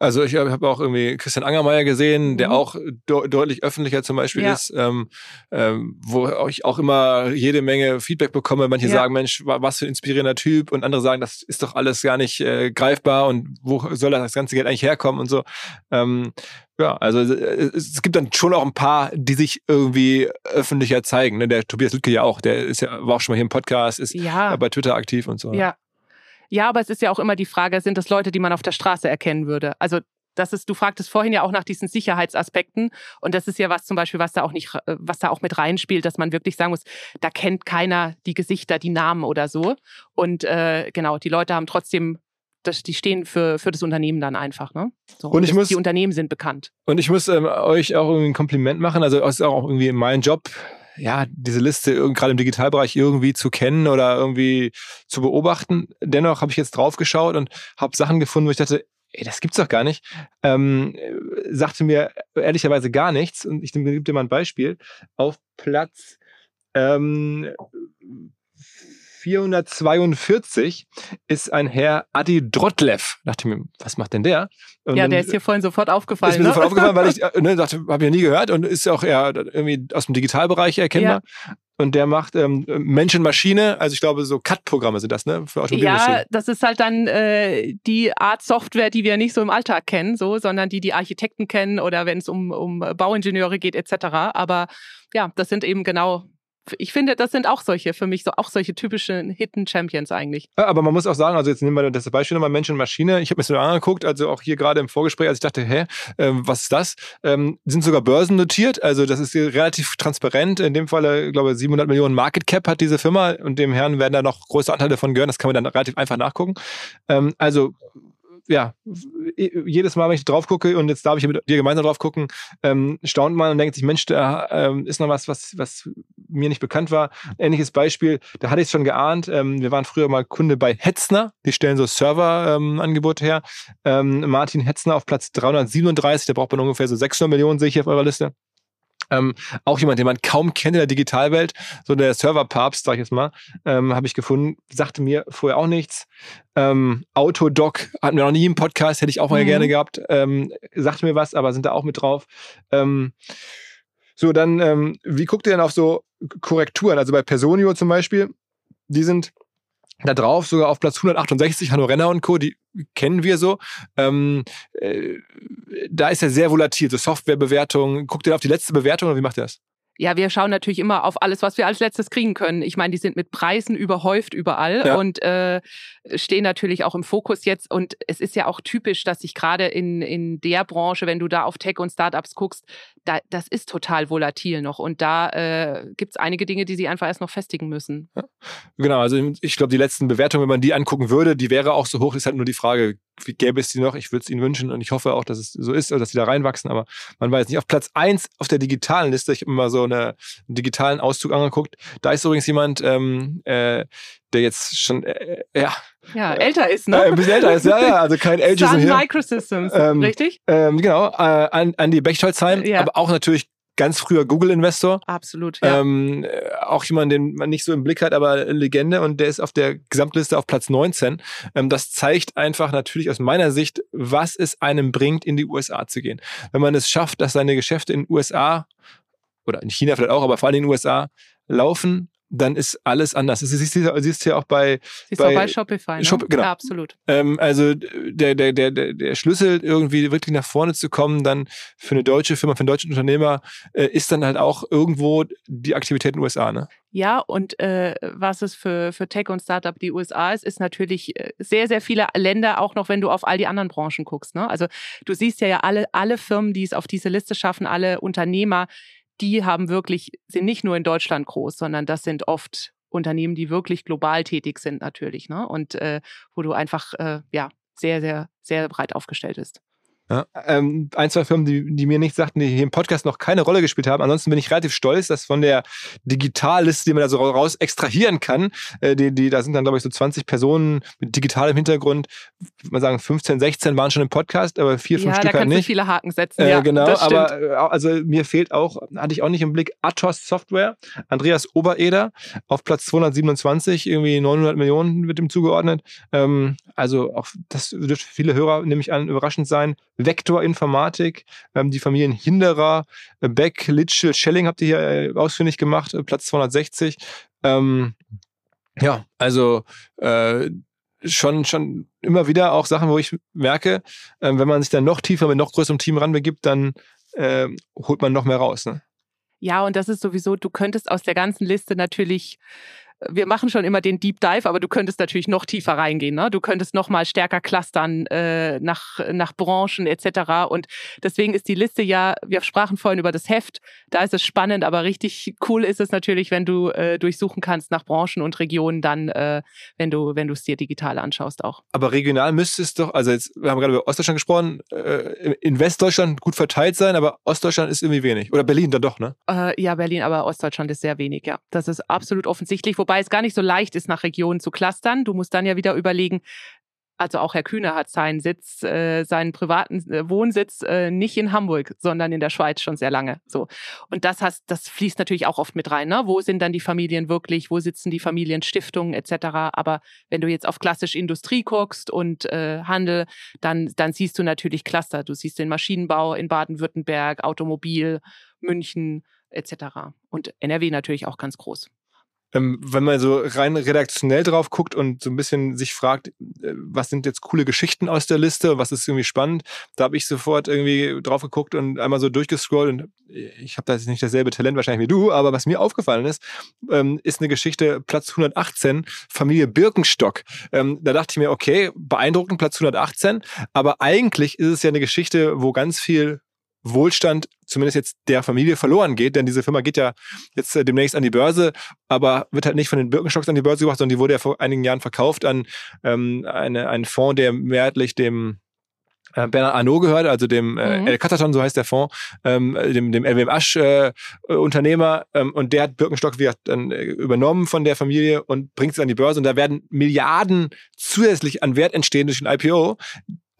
Also ich habe auch irgendwie Christian Angermeier gesehen, der mhm. auch de deutlich öffentlicher zum Beispiel ja. ist, ähm, ähm, wo ich auch immer jede Menge Feedback bekomme. Manche ja. sagen, Mensch, was für ein inspirierender Typ und andere sagen, das ist doch alles gar nicht äh, greifbar und wo soll das ganze Geld eigentlich herkommen und so. Ähm, ja, also äh, es gibt dann schon auch ein paar, die sich irgendwie öffentlicher zeigen. Ne? Der Tobias Lütke ja auch, der ist ja war auch schon mal hier im Podcast, ist ja. bei Twitter aktiv und so. Ja, ja, aber es ist ja auch immer die Frage, sind das Leute, die man auf der Straße erkennen würde? Also das ist, du fragtest vorhin ja auch nach diesen Sicherheitsaspekten und das ist ja was zum Beispiel, was da auch nicht, äh, was da auch mit reinspielt, dass man wirklich sagen muss, da kennt keiner die Gesichter, die Namen oder so. Und äh, genau, die Leute haben trotzdem das, die stehen für, für das Unternehmen dann einfach. Ne? So, und ich muss, die Unternehmen sind bekannt. Und ich muss ähm, euch auch irgendwie ein Kompliment machen. Also es ist auch irgendwie mein Job, ja, diese Liste gerade im Digitalbereich irgendwie zu kennen oder irgendwie zu beobachten. Dennoch habe ich jetzt drauf geschaut und habe Sachen gefunden, wo ich dachte, ey, das gibt's doch gar nicht. Ähm, sagte mir ehrlicherweise gar nichts. Und ich gebe dir mal ein Beispiel. Auf Platz ähm, 442 ist ein Herr Adi Drotlev. Dachte mir, was macht denn der? Und ja, der ist hier vorhin sofort aufgefallen. Ist mir ne? sofort aufgefallen, weil ich [LAUGHS] äh, ne, dachte, habe ich ja nie gehört und ist auch eher irgendwie aus dem Digitalbereich erkennbar. Ja. Und der macht ähm, Mensch-Maschine, also ich glaube, so Cut-Programme sind das, ne? Für ja, das ist halt dann äh, die Art Software, die wir nicht so im Alltag kennen, so, sondern die die Architekten kennen oder wenn es um, um Bauingenieure geht, etc. Aber ja, das sind eben genau ich finde, das sind auch solche, für mich so auch solche typischen Hidden Champions eigentlich. aber man muss auch sagen, also jetzt nehmen wir das Beispiel nochmal Mensch und Maschine. Ich habe mir das so angeguckt, also auch hier gerade im Vorgespräch, als ich dachte, hä, ähm, was ist das? Ähm, sind sogar börsennotiert, also das ist relativ transparent. In dem Fall, ich glaube, 700 Millionen Market Cap hat diese Firma und dem Herrn werden da noch größere Anteile davon gehören. Das kann man dann relativ einfach nachgucken. Ähm, also ja, jedes Mal, wenn ich drauf gucke und jetzt darf ich mit dir gemeinsam drauf gucken, ähm, staunt man und denkt sich, Mensch, da ähm, ist noch was, was, was mir nicht bekannt war. Ähnliches Beispiel, da hatte ich es schon geahnt. Ähm, wir waren früher mal Kunde bei Hetzner, die stellen so Server-Angebote ähm, her. Ähm, Martin Hetzner auf Platz 337, da braucht man ungefähr so 600 Millionen, sehe ich auf eurer Liste. Ähm, auch jemand, den man kaum kennt in der Digitalwelt, so der Serverpapst, sag ich jetzt mal, ähm, habe ich gefunden, sagte mir vorher auch nichts. Ähm, Autodoc hatten wir noch nie im Podcast, hätte ich auch mal mhm. gerne gehabt. Ähm, sagte mir was, aber sind da auch mit drauf. Ähm, so, dann, ähm, wie guckt ihr denn auf so Korrekturen? Also bei Personio zum Beispiel, die sind da drauf, sogar auf Platz 168, Hanno Renner und Co., die kennen wir so. Ähm, äh, da ist er sehr volatil, so Softwarebewertung. Guckt ihr auf die letzte Bewertung oder wie macht ihr das? Ja, wir schauen natürlich immer auf alles, was wir als letztes kriegen können. Ich meine, die sind mit Preisen überhäuft überall ja. und äh, stehen natürlich auch im Fokus jetzt. Und es ist ja auch typisch, dass sich gerade in, in der Branche, wenn du da auf Tech und Startups guckst, da, das ist total volatil noch. Und da äh, gibt es einige Dinge, die sie einfach erst noch festigen müssen. Ja. Genau, also ich glaube, die letzten Bewertungen, wenn man die angucken würde, die wäre auch so hoch, ist halt nur die Frage, gäbe es die noch? Ich würde es ihnen wünschen und ich hoffe auch, dass es so ist, dass sie da reinwachsen, aber man weiß nicht. Auf Platz 1 auf der digitalen Liste, ich habe immer so eine, einen digitalen Auszug angeguckt, da ist übrigens jemand, ähm, äh, der jetzt schon, äh, äh ja. Ja, älter ist, ne? Äh, ein bisschen älter ist, ja, ja, also kein Ageism Sun hier. Microsystems, ähm, richtig? Ähm, genau, äh, Andy Bechtolzheim, ja. aber auch natürlich ganz früher Google-Investor. Absolut, ja. Ähm, äh, auch jemand, den man nicht so im Blick hat, aber Legende und der ist auf der Gesamtliste auf Platz 19. Ähm, das zeigt einfach natürlich aus meiner Sicht, was es einem bringt, in die USA zu gehen. Wenn man es schafft, dass seine Geschäfte in den USA oder in China vielleicht auch, aber vor allem in den USA laufen, dann ist alles anders. Das siehst du siehst ja auch bei, Siehst bei, auch bei Shopify, ne? Shop- genau. Ja, absolut. ähm, also der, der, der, der der Schlüssel, irgendwie wirklich nach vorne zu kommen, dann für eine deutsche Firma, für einen deutschen Unternehmer, äh, ist dann halt auch irgendwo die Aktivität in den USA. Ne? Ja, und äh, was es für, für Tech und Startup die USA ist, ist natürlich äh, sehr, sehr viele Länder, auch noch wenn du auf all die anderen Branchen guckst. Ne? Also du siehst ja, ja alle, alle Firmen, die es auf diese Liste schaffen, alle Unternehmer, die haben wirklich, sind nicht nur in Deutschland groß, sondern das sind oft Unternehmen, die wirklich global tätig sind natürlich. Ne? Und äh, wo du einfach, äh, ja, sehr, sehr, sehr breit aufgestellt bist. Ja, ähm, ein, zwei Firmen, die, die mir nicht sagten, die hier im Podcast noch keine Rolle gespielt haben. Ansonsten bin ich relativ stolz, dass von der Digitalliste, die man da so raus extrahieren kann, äh, die, die, da sind dann, glaube ich, so 20 Personen mit digitalem Hintergrund, würde man sagen, 15, 16 waren schon im Podcast, aber vier, fünf ja, Stück da halt kannst du nicht. viele Haken setzen. Äh, ja, genau, aber äh, also mir fehlt auch, hatte ich auch nicht im Blick, Atos Software, Andreas Obereder auf Platz 227, irgendwie 900 Millionen wird ihm zugeordnet. Ähm, also auch das wird für viele Hörer, nehme ich an, überraschend sein. Vektor Informatik, ähm, die Familien Hinderer, äh, Beck, Litschel, Schelling habt ihr hier äh, ausfindig gemacht, äh, Platz 260. Ähm, ja, also äh, schon, schon immer wieder auch Sachen, wo ich merke, ähm, wenn man sich dann noch tiefer mit noch größerem Team ranbegibt, dann ähm, holt man noch mehr raus. Ne? Ja, und das ist sowieso, du könntest aus der ganzen Liste natürlich, wir machen schon immer den Deep Dive, aber du könntest natürlich noch tiefer reingehen. Ne? Du könntest noch mal stärker clustern äh, nach, nach Branchen etc. Und deswegen ist die Liste ja, wir sprachen vorhin über das Heft, da ist es spannend, aber richtig cool ist es natürlich, wenn du äh, durchsuchen kannst nach Branchen und Regionen, dann, äh, wenn du wenn du es dir digital anschaust auch. Aber regional müsste es doch, also jetzt, wir haben gerade über Ostdeutschland gesprochen, äh, in Westdeutschland gut verteilt sein, aber Ostdeutschland ist irgendwie wenig. Oder Berlin dann doch, ne? Äh, ja, Berlin, aber Ostdeutschland ist sehr wenig, ja. Das ist absolut offensichtlich, wobei es gar nicht so leicht ist, nach Regionen zu clustern. Du musst dann ja wieder überlegen, also auch Herr Kühne hat seinen Sitz, äh, seinen privaten äh, Wohnsitz äh, nicht in Hamburg, sondern in der Schweiz schon sehr lange. So. Und das hast, das fließt natürlich auch oft mit rein. Ne? Wo sind dann die Familien wirklich? Wo sitzen die Familienstiftungen etc.? Aber wenn du jetzt auf klassisch Industrie guckst und äh, Handel, dann, dann siehst du natürlich Cluster. Du siehst den Maschinenbau in Baden-Württemberg, Automobil, München etc. Und NRW natürlich auch ganz groß. Ähm, wenn man so rein redaktionell drauf guckt und so ein bisschen sich fragt, äh, was sind jetzt coole Geschichten aus der Liste, was ist irgendwie spannend, da habe ich sofort irgendwie drauf geguckt und einmal so durchgescrollt und ich habe da jetzt nicht dasselbe Talent wahrscheinlich wie du, aber was mir aufgefallen ist, ähm, ist eine Geschichte Platz 118, Familie Birkenstock. Ähm, da dachte ich mir, okay, beeindruckend Platz 118, aber eigentlich ist es ja eine Geschichte, wo ganz viel Wohlstand zumindest jetzt der Familie verloren geht, denn diese Firma geht ja jetzt äh, demnächst an die Börse, aber wird halt nicht von den Birkenstocks an die Börse gebracht, sondern die wurde ja vor einigen Jahren verkauft an ähm, eine, einen Fonds, der mehrheitlich dem äh, Bernard Arnault gehört, also dem äh, Mhm. El Cataton, so heißt der Fonds, ähm, dem, dem LWM Asch äh, äh, Unternehmer ähm, und der hat Birkenstock wieder dann äh, übernommen von der Familie und bringt es an die Börse und da werden Milliarden zusätzlich an Wert entstehen durch ein IPO,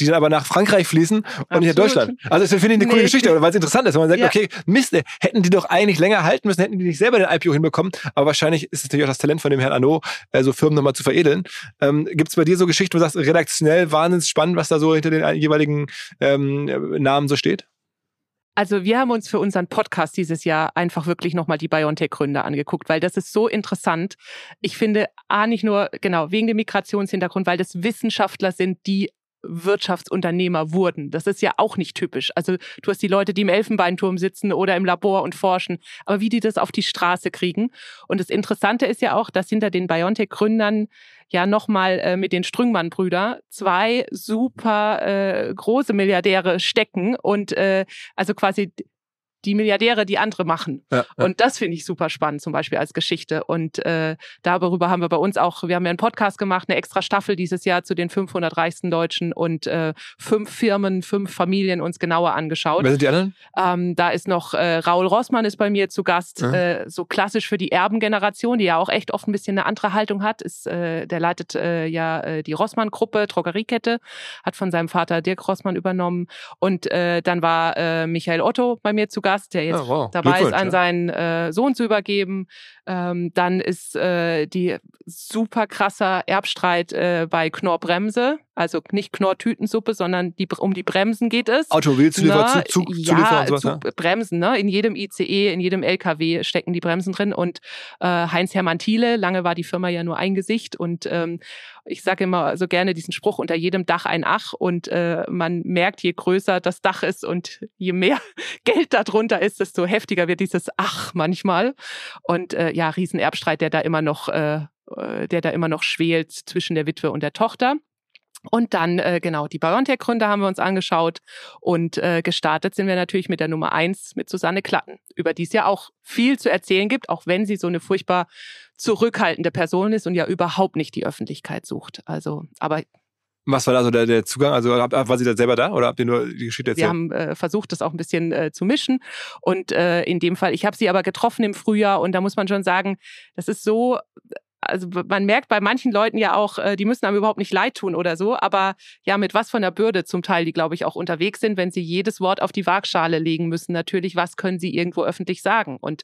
die dann aber nach Frankreich fließen und nicht nach Absolut. Deutschland. Also das finde ich eine coole Nee. Geschichte, weil es interessant ist, wenn man sagt, Ja. okay, Mist, hätten die doch eigentlich länger halten müssen, hätten die nicht selber den IPO hinbekommen, aber wahrscheinlich ist es natürlich auch das Talent von dem Herrn Arnault, äh, so Firmen nochmal zu veredeln. Ähm, Gibt es bei dir so Geschichten, wo du sagst, redaktionell wahnsinnig spannend, was da so hinter den jeweiligen ähm, Namen so steht? Also wir haben uns für unseren Podcast dieses Jahr einfach wirklich nochmal die BioNTech-Gründer angeguckt, weil das ist so interessant. Ich finde, A, nicht nur, genau, wegen dem Migrationshintergrund, weil das Wissenschaftler sind, die Wirtschaftsunternehmer wurden. Das ist ja auch nicht typisch. Also du hast die Leute, die im Elfenbeinturm sitzen oder im Labor und forschen, aber wie die das auf die Straße kriegen. Und das Interessante ist ja auch, dass hinter den BioNTech-Gründern ja nochmal äh, mit den Strüngmann-Brüder zwei super äh, große Milliardäre stecken und äh, also quasi die Milliardäre, die andere machen. Ja, ja. Und das finde ich super spannend, zum Beispiel als Geschichte. Und äh, darüber haben wir bei uns auch, wir haben ja einen Podcast gemacht, eine extra Staffel dieses Jahr zu den 500 reichsten Deutschen und äh, fünf Firmen, fünf Familien uns genauer angeschaut. Wer sind die anderen? Ähm, da ist noch äh, Raul Rossmann ist bei mir zu Gast, Ja. äh, so klassisch für die Erbengeneration, die ja auch echt oft ein bisschen eine andere Haltung hat. Ist, äh, der leitet äh, ja äh, die Rossmann-Gruppe, Drogeriekette, hat von seinem Vater Dirk Rossmann übernommen. Und äh, dann war äh, Michael Otto bei mir zu Gast, Gast, der jetzt Ja, wow. dabei ist, an seinen äh, Sohn zu übergeben. Ähm, dann ist äh, die super krasser Erbstreit äh, bei Knorr Bremse. Also nicht Knorr Tütensuppe, sondern die, um die Bremsen geht es. Automobilzulieferer, Na, Zug, Zug, ja, und. Zug, Ja? Bremsen, ne? In jedem ICE, in jedem LKW stecken die Bremsen drin. Und äh, Heinz Hermann Thiele, lange war die Firma ja nur ein Gesicht. Und ähm, ich sage immer so gerne diesen Spruch, unter jedem Dach ein Ach. Und äh, man merkt, je größer das Dach ist und je mehr [LAUGHS] Geld darunter ist, desto heftiger wird dieses Ach manchmal. Und äh, ja, Riesenerbstreit, der da immer noch, äh, äh, der da immer noch schwelt zwischen der Witwe und der Tochter. Und dann, äh, genau, die BioNTech-Gründer haben wir uns angeschaut und äh, gestartet sind wir natürlich mit der Nummer eins mit Susanne Klatten, über die es ja auch viel zu erzählen gibt, auch wenn sie so eine furchtbar zurückhaltende Person ist und ja überhaupt nicht die Öffentlichkeit sucht. Also, aber Was war da so der, der Zugang? Also hab, war sie da selber da oder habt ihr nur die Geschichte wir erzählt? haben äh, versucht, das auch ein bisschen äh, zu mischen. Und äh, in dem Fall, ich habe sie aber getroffen im Frühjahr und da muss man schon sagen, das ist so. Also man merkt bei manchen Leuten ja auch, äh, die müssen einem überhaupt nicht leid tun oder so, aber ja, mit was von der Bürde zum Teil, die glaube ich auch unterwegs sind, wenn sie jedes Wort auf die Waagschale legen müssen. Natürlich, was können sie irgendwo öffentlich sagen? Und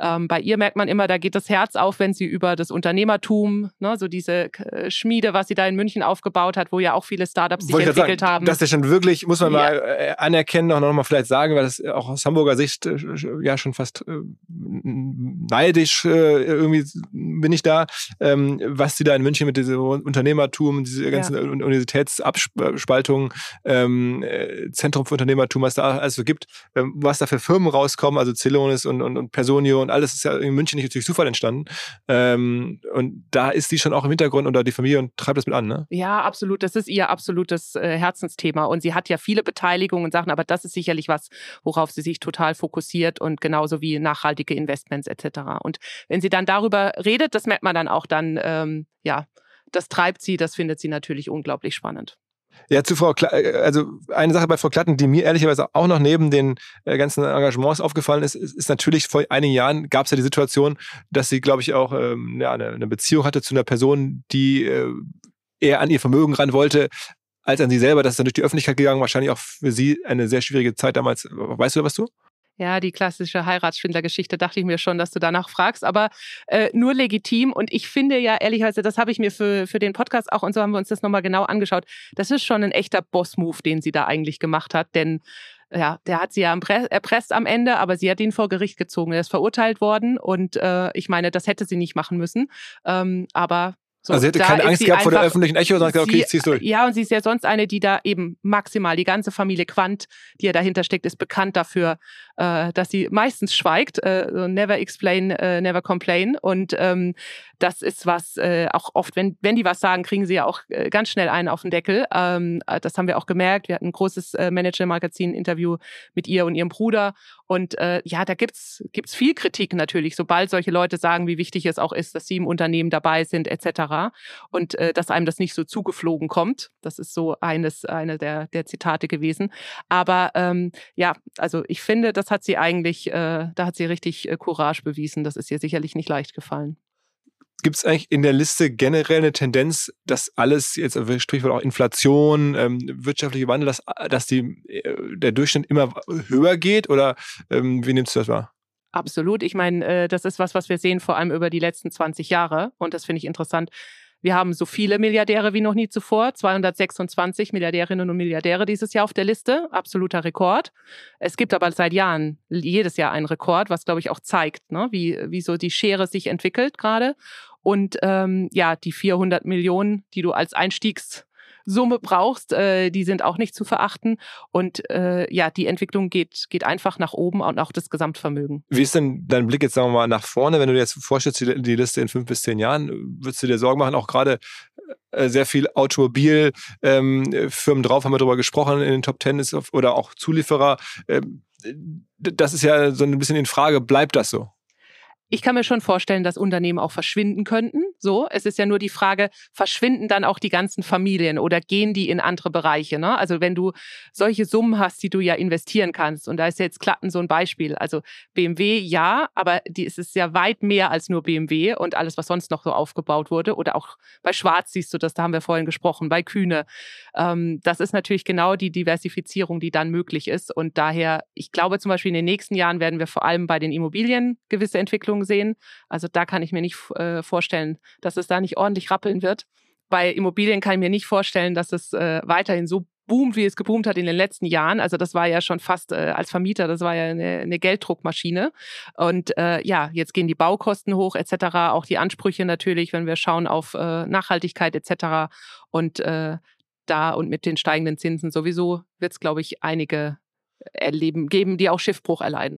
ähm, bei ihr merkt man immer, da geht das Herz auf, wenn sie über das Unternehmertum, ne, so diese äh, Schmiede, was sie da in München aufgebaut hat, wo ja auch viele Startups sich entwickelt sagen, haben. Das ist ja schon wirklich, muss man Ja. mal äh, anerkennen, auch nochmal vielleicht sagen, weil das auch aus Hamburger Sicht äh, ja schon fast äh, neidisch äh, irgendwie bin ich da, ähm, was sie da in München mit diesem Unternehmertum, diese ganzen Ja. Un- Universitätsabspaltungen, ähm, äh, Zentrum für Unternehmertum, was da alles so gibt, ähm, was da für Firmen rauskommen, also Celonis und, und, und Personio und alles ist ja in München nicht durch Zufall entstanden. Ähm, und da ist die schon auch im Hintergrund oder die Familie und treibt das mit an, ne? Ja, absolut. Das ist ihr absolutes äh, Herzensthema. Und sie hat ja viele Beteiligungen und Sachen, aber das ist sicherlich was, worauf sie sich total fokussiert und genauso wie nachhaltige Investments etc. Und wenn sie dann darüber redet, das merkt man dann auch dann, ähm, ja, das treibt sie, das findet sie natürlich unglaublich spannend. Ja, zu Frau Kla äh, also eine Sache bei Frau Klatten, die mir ehrlicherweise auch noch neben den äh, ganzen Engagements aufgefallen ist, ist, ist natürlich vor einigen Jahren gab es ja die Situation, dass sie, glaube ich, auch ähm, ja, eine, eine Beziehung hatte zu einer Person, die äh, eher an ihr Vermögen ran wollte, als an sie selber. Das ist dann durch die Öffentlichkeit gegangen, wahrscheinlich auch für sie eine sehr schwierige Zeit damals. Weißt du da was du? Ja, die klassische Heiratsschwindlergeschichte dachte ich mir schon, dass du danach fragst, aber äh, nur legitim. Und ich finde ja ehrlicherweise, das habe ich mir für, für den Podcast auch und so haben wir uns das nochmal genau angeschaut. Das ist schon ein echter Boss-Move, den sie da eigentlich gemacht hat, denn ja, der hat sie ja erpre- erpresst am Ende, aber sie hat ihn vor Gericht gezogen. Er ist verurteilt worden und äh, ich meine, das hätte sie nicht machen müssen. Ähm, aber so, also sie hätte keine Angst gehabt vor der öffentlichen Echo, sondern gesagt, okay, ich zieh's durch. Ja, und sie ist ja sonst eine, die da eben maximal, die ganze Familie Quandt, die ja dahinter steckt, ist bekannt dafür, äh, dass sie meistens schweigt. Äh, so never explain, äh, never complain. Und ähm, das ist was, äh, auch oft, wenn, wenn die was sagen, kriegen sie ja auch äh, ganz schnell einen auf den Deckel. Ähm, äh, das haben wir auch gemerkt. Wir hatten ein großes äh, Manager-Magazin-Interview mit ihr und ihrem Bruder. Und äh, ja, da gibt's gibt's viel Kritik natürlich, sobald solche Leute sagen, wie wichtig es auch ist, dass sie im Unternehmen dabei sind, etc. Und äh, dass einem das nicht so zugeflogen kommt. Das ist so eines, eine der, der Zitate gewesen. Aber ähm, ja, also ich finde, das hat sie eigentlich, äh, da hat sie richtig äh, Courage bewiesen. Das ist ihr sicherlich nicht leicht gefallen. Gibt es eigentlich in der Liste generell eine Tendenz, dass alles, jetzt äh, Strichwort auch Inflation, ähm, wirtschaftliche Wandel, dass, dass die, äh, der Durchschnitt immer höher geht? Oder ähm, wie nimmst du das wahr? Absolut. Ich meine, äh, das ist was, was wir sehen, vor allem über die letzten 20 Jahre. Und das finde ich interessant. Wir haben so viele Milliardäre wie noch nie zuvor. 226 Milliardärinnen und Milliardäre dieses Jahr auf der Liste. Absoluter Rekord. Es gibt aber seit Jahren jedes Jahr einen Rekord, was, glaube ich, auch zeigt, ne? wie, wie so die Schere sich entwickelt gerade. Und ähm, ja, die 400 Millionen, die du als Einstiegssumme brauchst, äh, die sind auch nicht zu verachten. Und äh, ja, die Entwicklung geht, geht einfach nach oben und auch das Gesamtvermögen. Wie ist denn dein Blick jetzt, sagen wir mal, nach vorne, wenn du dir jetzt vorstellst, die, die Liste in fünf bis zehn Jahren, würdest du dir Sorgen machen, auch gerade äh, sehr viel Automobilfirmen ähm, drauf, haben wir darüber gesprochen, in den Top Ten ist auf, oder auch Zulieferer. Ähm, das ist ja so ein bisschen in Frage, bleibt das so? Ich kann mir schon vorstellen, dass Unternehmen auch verschwinden könnten. So, es ist ja nur die Frage, verschwinden dann auch die ganzen Familien oder gehen die in andere Bereiche? Ne? Also wenn du solche Summen hast, die du ja investieren kannst, und da ist jetzt Klatten so ein Beispiel. Also BMW ja, aber die, es ist ja weit mehr als nur BMW und alles, was sonst noch so aufgebaut wurde. Oder auch bei Schwarz siehst du das, da haben wir vorhin gesprochen, bei Kühne. Ähm, das ist natürlich genau die Diversifizierung, die dann möglich ist. Und daher, ich glaube zum Beispiel in den nächsten Jahren werden wir vor allem bei den Immobilien gewisse Entwicklungen sehen. Also da kann ich mir nicht äh, vorstellen, dass es da nicht ordentlich rappeln wird. Bei Immobilien kann ich mir nicht vorstellen, dass es äh, weiterhin so boomt, wie es geboomt hat in den letzten Jahren. Also das war ja schon fast äh, als Vermieter, das war ja eine, eine Gelddruckmaschine. Und äh, ja, jetzt gehen die Baukosten hoch etc., auch die Ansprüche natürlich, wenn wir schauen auf äh, Nachhaltigkeit etc. Und äh, da und mit den steigenden Zinsen sowieso wird es, glaube ich, einige erleben geben, die auch Schiffbruch erleiden.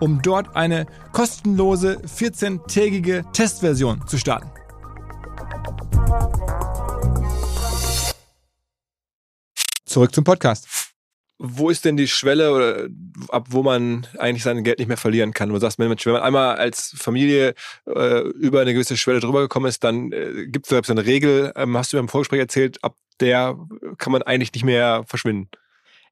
um dort eine kostenlose 14-tägige Testversion zu starten. Zurück zum Podcast. Wo ist denn die Schwelle oder ab wo man eigentlich sein Geld nicht mehr verlieren kann? Du sagst, Mensch, wenn man einmal als Familie äh, über eine gewisse Schwelle drüber gekommen ist, dann äh, gibt es selbst eine Regel, ähm, hast du mir im Vorgespräch erzählt, ab der kann man eigentlich nicht mehr verschwinden.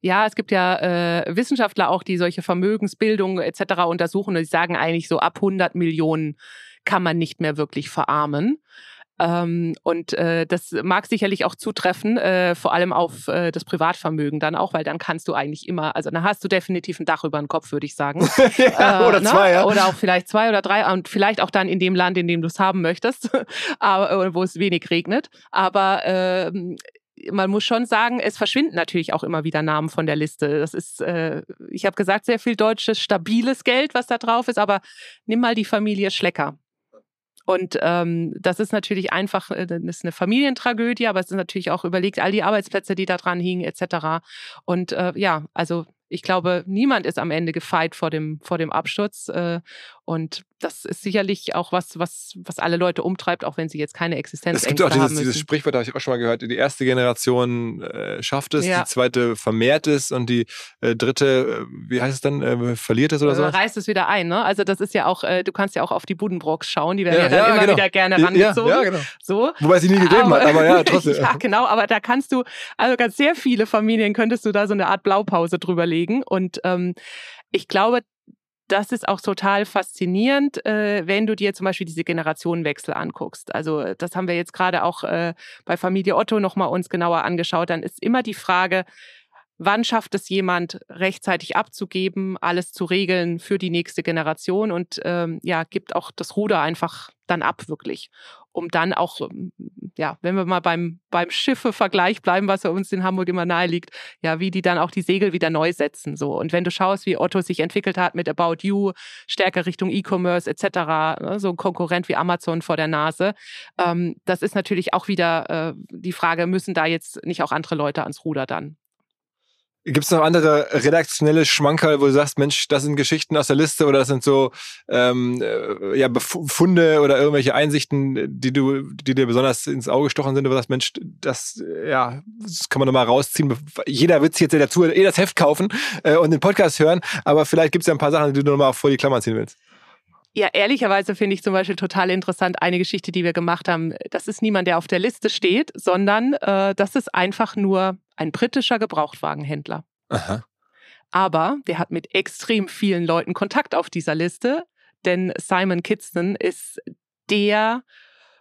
Ja, es gibt ja äh, Wissenschaftler auch, die solche Vermögensbildung etc. untersuchen und die sagen eigentlich so ab 100 Millionen kann man nicht mehr wirklich verarmen. Ähm, und äh, das mag sicherlich auch zutreffen, äh, vor allem auf äh, das Privatvermögen dann auch, weil dann kannst du eigentlich immer, also dann hast du definitiv ein Dach über den Kopf, würde ich sagen. [LAUGHS] ja, oder ne? zwei, ja. Oder auch vielleicht zwei oder drei und vielleicht auch dann in dem Land, in dem du es haben möchtest, [LAUGHS] aber, äh, wo es wenig regnet. Aber ähm, man muss schon sagen, es verschwinden natürlich auch immer wieder Namen von der Liste. Das ist, äh, ich habe gesagt, sehr viel deutsches, stabiles Geld, was da drauf ist, aber nimm mal die Familie Schlecker. Und ähm, das ist natürlich einfach, äh, das ist eine Familientragödie, aber es ist natürlich auch überlegt, all die Arbeitsplätze, die da dran hingen, etc. Und äh, ja, also ich glaube, niemand ist am Ende gefeit vor dem, vor dem Absturz. Äh, und das ist sicherlich auch was, was, was alle Leute umtreibt, auch wenn sie jetzt keine Existenz haben. Es gibt auch dieses, dieses Sprichwort, habe ich auch schon mal gehört, die erste Generation äh, schafft es, ja. die zweite vermehrt es und die äh, dritte, äh, wie heißt es dann, äh, verliert es oder so? Reißt es wieder ein, ne? Also das ist ja auch, äh, du kannst ja auch auf die Buddenbrocks schauen, die werden ja, ja dann ja, immer genau. wieder gerne rangezogen. Ja, genau. so. Wobei sie nie gegeben aber, hat, aber ja, [LAUGHS] trotzdem. ja, genau, aber da kannst du, also ganz sehr viele Familien könntest du da so eine Art Blaupause drüber legen und ähm, ich glaube, das ist auch total faszinierend, äh, wenn du dir zum Beispiel diese Generationenwechsel anguckst. Also das haben wir jetzt gerade auch äh, bei Familie Otto nochmal uns genauer angeschaut. Dann ist immer die Frage, wann schafft es jemand rechtzeitig abzugeben, alles zu regeln für die nächste Generation und ähm, ja, gibt auch das Ruder einfach dann ab wirklich um dann auch, ja, wenn wir mal beim, beim Schiffe-Vergleich bleiben, was ja uns in Hamburg immer nahe liegt, ja, wie die dann auch die Segel wieder neu setzen. So. Und wenn du schaust, wie Otto sich entwickelt hat mit About You, stärker Richtung E-Commerce etc., ne, so ein Konkurrent wie Amazon vor der Nase, ähm, das ist natürlich auch wieder äh, die Frage, müssen da jetzt nicht auch andere Leute ans Ruder dann? Gibt es noch andere redaktionelle Schmankerl, wo du sagst, Mensch, das sind Geschichten aus der Liste oder das sind so ähm, äh, ja, Befunde oder irgendwelche Einsichten, die du, die dir besonders ins Auge gestochen sind, wo du sagst, Mensch, das, ja, das kann man nochmal rausziehen. Jeder wird sich jetzt dazu eh das Heft kaufen äh, und den Podcast hören, aber vielleicht gibt es ja ein paar Sachen, die du nochmal vor die Klammer ziehen willst. Ja, ehrlicherweise finde ich zum Beispiel total interessant eine Geschichte, die wir gemacht haben. Das ist niemand, der auf der Liste steht, sondern äh, das ist einfach nur ein britischer Gebrauchtwagenhändler. Aha. Aber der hat mit extrem vielen Leuten Kontakt auf dieser Liste, denn Simon Kidston ist der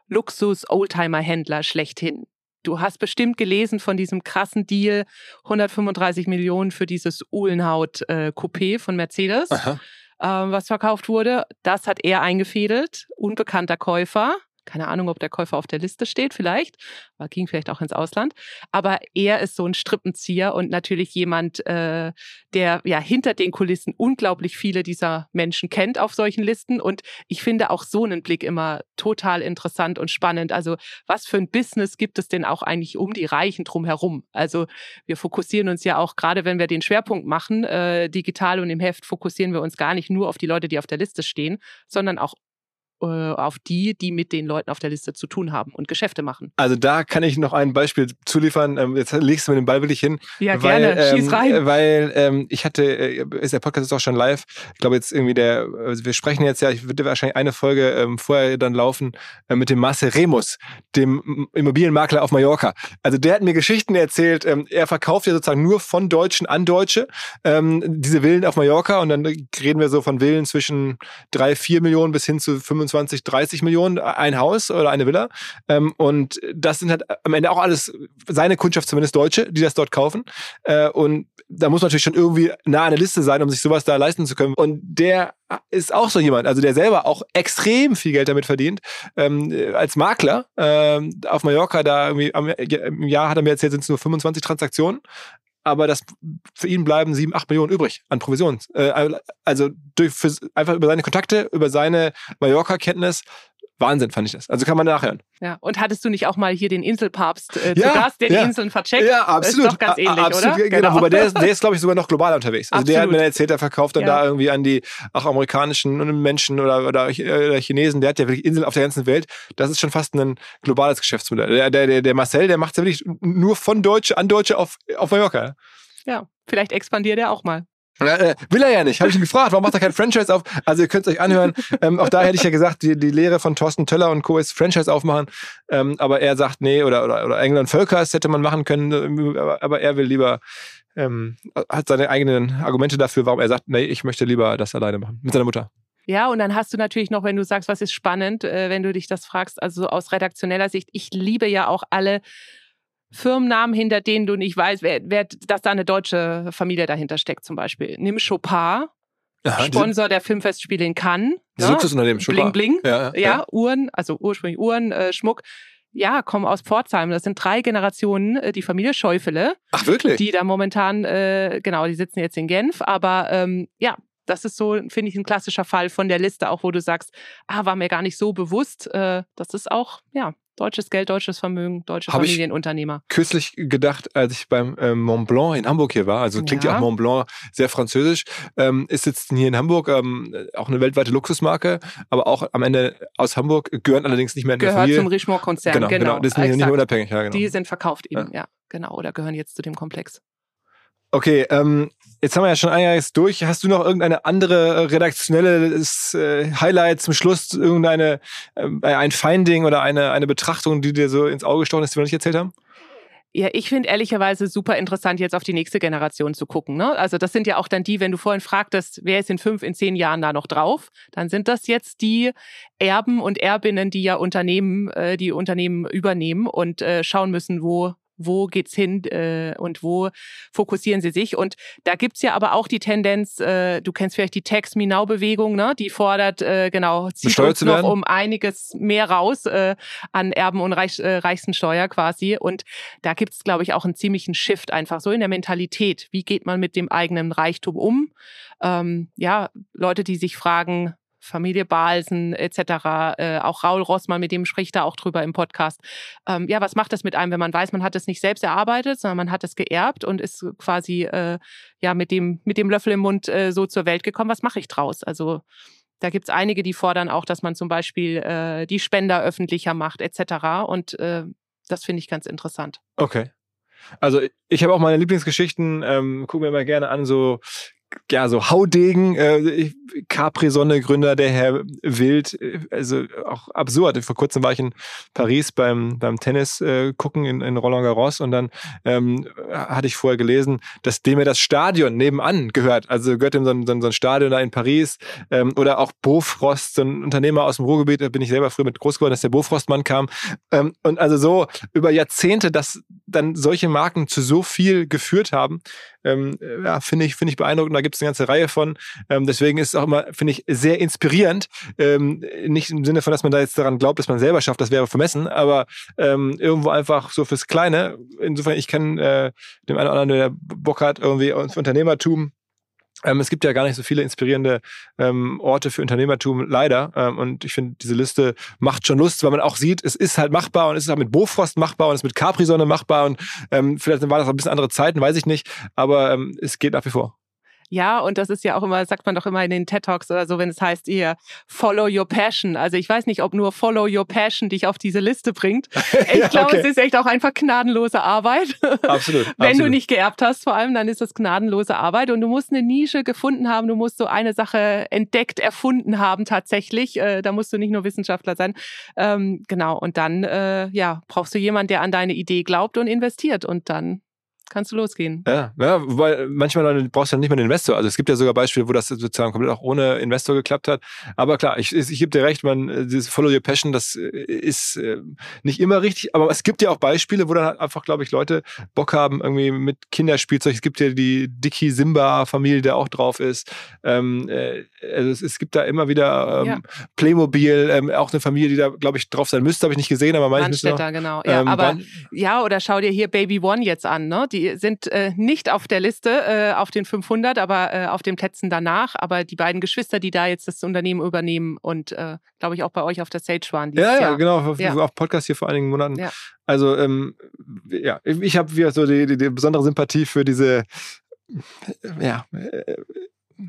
Luxus-Oldtimer-Händler schlechthin. Du hast bestimmt gelesen von diesem krassen Deal, 135 Millionen für dieses Uhlenhaut-Coupé äh, von Mercedes. Aha was verkauft wurde. Das hat er eingefädelt, unbekannter Käufer. Keine Ahnung, ob der Käufer auf der Liste steht, vielleicht. Aber ging vielleicht auch ins Ausland. Aber er ist so ein Strippenzieher und natürlich jemand, äh, der ja hinter den Kulissen unglaublich viele dieser Menschen kennt auf solchen Listen. Und ich finde auch so einen Blick immer total interessant und spannend. Also, was für ein Business gibt es denn auch eigentlich um die Reichen drumherum? Also, wir fokussieren uns ja auch, gerade wenn wir den Schwerpunkt machen, äh, digital und im Heft, fokussieren wir uns gar nicht nur auf die Leute, die auf der Liste stehen, sondern auch auf die, die mit den Leuten auf der Liste zu tun haben und Geschäfte machen. Also da kann ich noch ein Beispiel zuliefern. Ähm, jetzt legst du mir den Ball wirklich hin. Ja, weil, gerne. Schieß ähm, rein. Weil ähm, ich hatte, äh, ist der Podcast ist auch schon live. Ich glaube jetzt irgendwie der, also wir sprechen jetzt ja, ich würde wahrscheinlich eine Folge ähm, vorher dann laufen äh, mit dem Marcel Remus, dem Immobilienmakler auf Mallorca. Also der hat mir Geschichten erzählt. Ähm, er verkauft ja sozusagen nur von Deutschen an Deutsche diese Villen auf Mallorca und dann reden wir so von Villen zwischen drei, vier Millionen bis hin zu 25 25, 30 Millionen ein Haus oder eine Villa. Ähm, und das sind halt am Ende auch alles seine Kundschaft, zumindest Deutsche, die das dort kaufen. Äh, und da muss man natürlich schon irgendwie nah an der Liste sein, um sich sowas da leisten zu können. Und der ist auch so jemand, also der selber auch extrem viel Geld damit verdient. Ähm, als Makler ähm, auf Mallorca, da irgendwie am, im Jahr hat er mir erzählt, sind es nur 25 Transaktionen aber das für ihn bleiben sieben, acht Millionen übrig an Provisionen. Äh, also durch, für, einfach über seine Kontakte, über seine Mallorca-Kenntnis. Wahnsinn fand ich das. Also kann man nachhören. Ja, und hattest du nicht auch mal hier den Inselpapst äh, ja, zu Gast, der ja. die Inseln vercheckt? Ja, absolut. Ist doch ganz ähnlich, absolut, oder? Genau, genau. wobei der ist, [LAUGHS] der ist glaube ich, sogar noch global unterwegs. Also absolut. der hat mir erzählt, er verkauft dann ja. da irgendwie an die auch amerikanischen Menschen oder, oder, oder Chinesen. Der hat ja wirklich Inseln auf der ganzen Welt. Das ist schon fast ein globales Geschäftsmodell. Der, der, der Marcel, der macht ja wirklich nur von Deutsche an Deutsche auf, auf Mallorca. Ja, vielleicht expandiert er auch mal. Äh, will er ja nicht. Habe ich ihn gefragt, warum macht er kein Franchise auf? Also ihr könnt es euch anhören. Ähm, auch da hätte ich ja gesagt, die, die Lehre von Thorsten Töller und Co. ist Franchise aufmachen. Ähm, aber er sagt, nee, oder, oder, oder England Völkers hätte man machen können. Aber, aber er will lieber, ähm, hat seine eigenen Argumente dafür, warum er sagt, nee, ich möchte lieber das alleine machen. Mit seiner Mutter. Ja, und dann hast du natürlich noch, wenn du sagst, was ist spannend, äh, wenn du dich das fragst, also aus redaktioneller Sicht, ich liebe ja auch alle Firmennamen, hinter denen du nicht weißt, wer, wer, dass da eine deutsche Familie dahinter steckt, zum Beispiel. Nimm Chopin, Aha, Sponsor der Filmfestspiele in Cannes. Das ne? Luxusunternehmen, Chopin. Bling, bling. Ja, ja, ja, Uhren, also ursprünglich Uhren, äh, Schmuck. Ja, kommen aus Pforzheim. Das sind drei Generationen, äh, die Familie Schäufele. Ach, wirklich? Die da momentan, äh, genau, die sitzen jetzt in Genf. Aber ähm, ja, das ist so, finde ich, ein klassischer Fall von der Liste, auch wo du sagst, ah, war mir gar nicht so bewusst. Äh, das ist auch, ja, Deutsches Geld, deutsches Vermögen, deutsche Hab Familienunternehmer. Ich kürzlich gedacht, als ich beim ähm, Mont Blanc in Hamburg hier war, also klingt ja, ja auch Mont Blanc sehr französisch, ähm, ist jetzt hier in Hamburg ähm, auch eine weltweite Luxusmarke, aber auch am Ende aus Hamburg, gehören allerdings nicht mehr in Gehört der Familie. zum Richemont-Konzern, genau, genau. genau. Das sind nicht mehr unabhängig, ja, genau. Die sind verkauft eben, ja. ja, genau, oder gehören jetzt zu dem Komplex. Okay, ähm, jetzt haben wir ja schon einiges durch. Hast du noch irgendeine andere redaktionelle äh, Highlight zum Schluss, irgendeine äh, ein Finding oder eine, eine Betrachtung, die dir so ins Auge gestochen ist, die wir nicht erzählt haben? Ja, ich finde ehrlicherweise super interessant, jetzt auf die nächste Generation zu gucken. Ne? Also das sind ja auch dann die, wenn du vorhin fragtest, wer ist in fünf, in zehn Jahren da noch drauf, dann sind das jetzt die Erben und Erbinnen, die ja Unternehmen, äh, die Unternehmen übernehmen und äh, schauen müssen, wo wo geht's hin äh, und wo fokussieren sie sich. Und da gibt's ja aber auch die Tendenz, äh, du kennst vielleicht die Tax Me Now Bewegung, ne? die fordert, äh, genau, zieht uns noch um einiges mehr raus äh, an Erben und Reich, äh, Reichstensteuer quasi. Und da gibt's glaube ich, auch einen ziemlichen Shift einfach so in der Mentalität. Wie geht man mit dem eigenen Reichtum um? Ähm, ja, Leute, die sich fragen, Familie Balsen etc., äh, auch Raul Rossmann, mit dem spricht er auch drüber im Podcast. Ähm, ja, was macht das mit einem, wenn man weiß, man hat es nicht selbst erarbeitet, sondern man hat es geerbt und ist quasi äh, ja mit dem, mit dem Löffel im Mund äh, so zur Welt gekommen. Was mache ich draus? Also da gibt es einige, die fordern auch, dass man zum Beispiel äh, die Spender öffentlicher macht etc. Und äh, das finde ich ganz interessant. Okay. Also ich habe auch meine Lieblingsgeschichten, ähm, gucken wir mal gerne an, so ja, so Haudegen, äh, Capri-Sonne-Gründer, der Herr Wild, also auch absurd. Vor kurzem war ich in Paris beim, beim Tennis äh, gucken in, in Roland Garros und dann ähm, hatte ich vorher gelesen, dass dem ja das Stadion nebenan gehört. Also gehört ihm so ein, so ein Stadion da in Paris ähm, oder auch Bofrost, so ein Unternehmer aus dem Ruhrgebiet, da bin ich selber früher mit groß geworden, dass der Bofrostmann kam. Ähm, und also so über Jahrzehnte, dass dann solche Marken zu so viel geführt haben, ähm, ja, finde ich, finde ich beeindruckend. Da gibt es eine ganze Reihe von. Ähm, deswegen ist es auch immer, finde ich, sehr inspirierend. Ähm, nicht im Sinne von, dass man da jetzt daran glaubt, dass man selber schafft, das wäre vermessen, aber ähm, irgendwo einfach so fürs Kleine. Insofern, ich kenne äh, dem einen oder anderen, der Bock hat, irgendwie ins Unternehmertum ähm, es gibt ja gar nicht so viele inspirierende ähm, Orte für Unternehmertum, leider. Ähm, und ich finde, diese Liste macht schon Lust, weil man auch sieht, es ist halt machbar und es ist auch mit Bofrost machbar und es ist mit Capri-Sonne machbar und ähm, vielleicht war das auch ein bisschen andere Zeiten, weiß ich nicht. Aber ähm, es geht nach wie vor. Ja, und das ist ja auch immer, sagt man doch immer in den TED Talks oder so, wenn es heißt ihr Follow Your Passion. Also ich weiß nicht, ob nur Follow Your Passion dich auf diese Liste bringt. [LAUGHS] Ich ja, glaube, okay. es ist echt auch einfach gnadenlose Arbeit. Absolut. [LAUGHS] wenn absolut. du nicht geerbt hast, vor allem, dann ist das gnadenlose Arbeit und du musst eine Nische gefunden haben, du musst so eine Sache entdeckt, erfunden haben tatsächlich. Äh, da musst du nicht nur Wissenschaftler sein. Ähm, genau. Und dann, äh, ja, brauchst du jemanden, der an deine Idee glaubt und investiert und dann kannst du losgehen. Ja, ja weil manchmal brauchst du ja nicht mal einen Investor. Also es gibt ja sogar Beispiele, wo das sozusagen komplett auch ohne Investor geklappt hat. Aber klar, ich, ich, ich gebe dir recht, man, dieses Follow Your Passion, das äh, ist äh, nicht immer richtig. Aber es gibt ja auch Beispiele, wo dann halt einfach, glaube ich, Leute Bock haben, irgendwie mit Kinderspielzeug. Es gibt ja die Dicky Simba-Familie, der auch drauf ist. Ähm, äh, also es, es, gibt da immer wieder ähm, ja. Playmobil, ähm, auch eine Familie, die da, glaube ich, drauf sein müsste. Habe ich nicht gesehen, aber manchmal. genau. Ja, ähm, aber ja, oder schau dir hier Baby One jetzt an, ne? Die sind äh, nicht auf der Liste, äh, auf den 500, aber äh, auf den Plätzen danach. Aber die beiden Geschwister, die da jetzt das Unternehmen übernehmen und, äh, glaube ich, auch bei euch auf der Stage waren. Ja, ja, Jahr. genau. Auf, ja. auf Podcast hier vor einigen Monaten. Ja. Also, ähm, ja, ich habe wieder so die, die, die besondere Sympathie für diese ja, äh,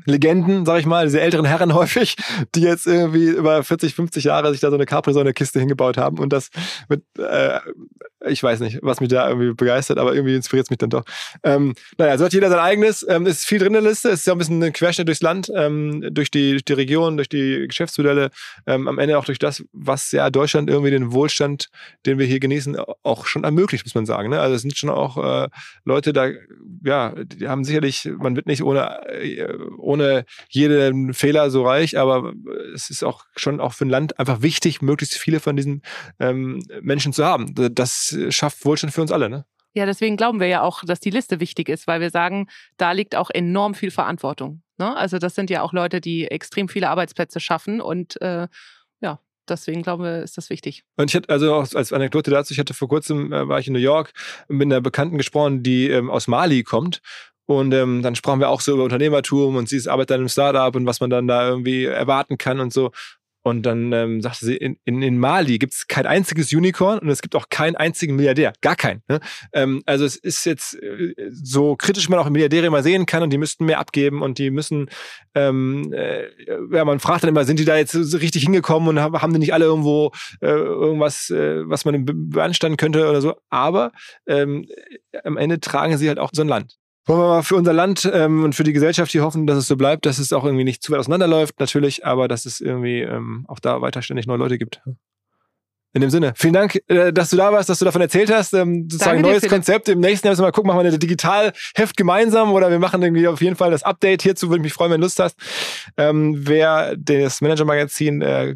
Legenden, sag ich mal, diese älteren Herren häufig, die jetzt irgendwie über 40, 50 Jahre sich da so eine Capri-Sonne-Kiste hingebaut haben und das mit, äh, ich weiß nicht, was mich da irgendwie begeistert, aber irgendwie inspiriert es mich dann doch. Ähm, naja, so hat jeder sein eigenes. Ähm, ist viel drin in der Liste. Es ist ja ein bisschen ein Querschnitt durchs Land, ähm, durch, die, durch die Region, durch die Geschäftsmodelle, ähm, am Ende auch durch das, was ja Deutschland irgendwie den Wohlstand, den wir hier genießen, auch schon ermöglicht, muss man sagen. Ne? Also es sind schon auch äh, Leute da, ja, die haben sicherlich, man wird nicht ohne äh, ohne jeden Fehler so reich, aber es ist auch schon auch für ein Land einfach wichtig, möglichst viele von diesen ähm, Menschen zu haben. Das schafft Wohlstand für uns alle, ne? Ja, deswegen glauben wir ja auch, dass die Liste wichtig ist, weil wir sagen, da liegt auch enorm viel Verantwortung. Ne? Also das sind ja auch Leute, die extrem viele Arbeitsplätze schaffen und äh, ja, deswegen glauben wir, ist das wichtig. Und ich hatte also auch als Anekdote dazu, ich hatte vor kurzem, äh, war ich in New York, mit einer Bekannten gesprochen, die ähm, aus Mali kommt und ähm, dann sprachen wir auch so über Unternehmertum und sie ist arbeitet dann im Startup und was man dann da irgendwie erwarten kann und so. Und dann ähm, sagte sie, in, in, in Mali gibt es kein einziges Unicorn und es gibt auch keinen einzigen Milliardär. Gar keinen. Ne? Ähm, also es ist jetzt äh, so kritisch man auch Milliardäre immer sehen kann und die müssten mehr abgeben und die müssen, ähm, äh, ja, man fragt dann immer, sind die da jetzt so richtig hingekommen und haben, haben die nicht alle irgendwo äh, irgendwas, äh, was man beanstanden könnte oder so. Aber ähm, am Ende tragen sie halt auch so ein Land. Wollen wir mal für unser Land ähm, und für die Gesellschaft hier hoffen, dass es so bleibt, dass es auch irgendwie nicht zu weit auseinanderläuft, natürlich, aber dass es irgendwie ähm, auch da weiter ständig neue Leute gibt. In dem Sinne, vielen Dank, äh, dass du da warst, dass du davon erzählt hast. Ähm, sozusagen ein neues dir, Konzept. Im nächsten Jahr müssen wir mal gucken, machen wir eine Digitalheft gemeinsam oder wir machen irgendwie auf jeden Fall das Update hierzu. Würde mich freuen, wenn du Lust hast. Ähm, wer das Manager-Magazin äh,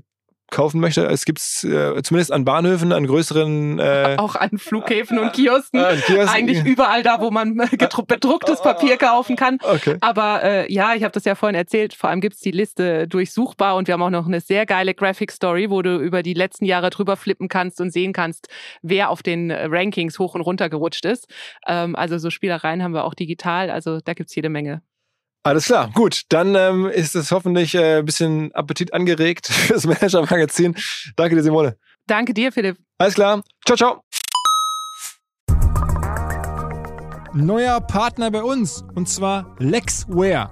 kaufen möchte. Es gibt es äh, zumindest an Bahnhöfen, an größeren. Äh, auch an Flughäfen und Kiosken. Äh, Kiosken. Eigentlich überall da, wo man [LAUGHS] bedrucktes Papier kaufen kann. Okay. Aber äh, ja, ich habe das ja vorhin erzählt. Vor allem gibt es die Liste durchsuchbar und wir haben auch noch eine sehr geile Graphic Story, wo du über die letzten Jahre drüber flippen kannst und sehen kannst, wer auf den Rankings hoch und runter gerutscht ist. Ähm, also so Spielereien haben wir auch digital. Also da gibt es jede Menge. Alles klar, gut. Dann ähm, ist es hoffentlich äh, ein bisschen Appetit angeregt [LAUGHS] fürs Manager-Magazin. Danke dir, Simone. Danke dir, Philipp. Alles klar. Ciao, ciao. Neuer Partner bei uns und zwar Lexware.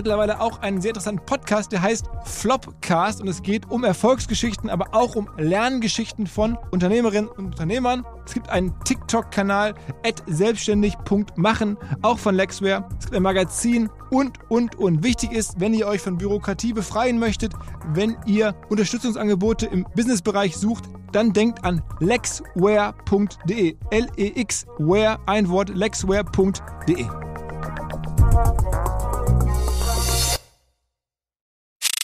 mittlerweile auch einen sehr interessanten Podcast, der heißt Flopcast und es geht um Erfolgsgeschichten, aber auch um Lerngeschichten von Unternehmerinnen und Unternehmern. Es gibt einen TikTok-Kanal selbstständig.machen, auch von Lexware. Es gibt ein Magazin und, und, und. Wichtig ist, wenn ihr euch von Bürokratie befreien möchtet, wenn ihr Unterstützungsangebote im Businessbereich sucht, dann denkt an lexware.de. L-E-X-Ware, ein Wort, lexware.de.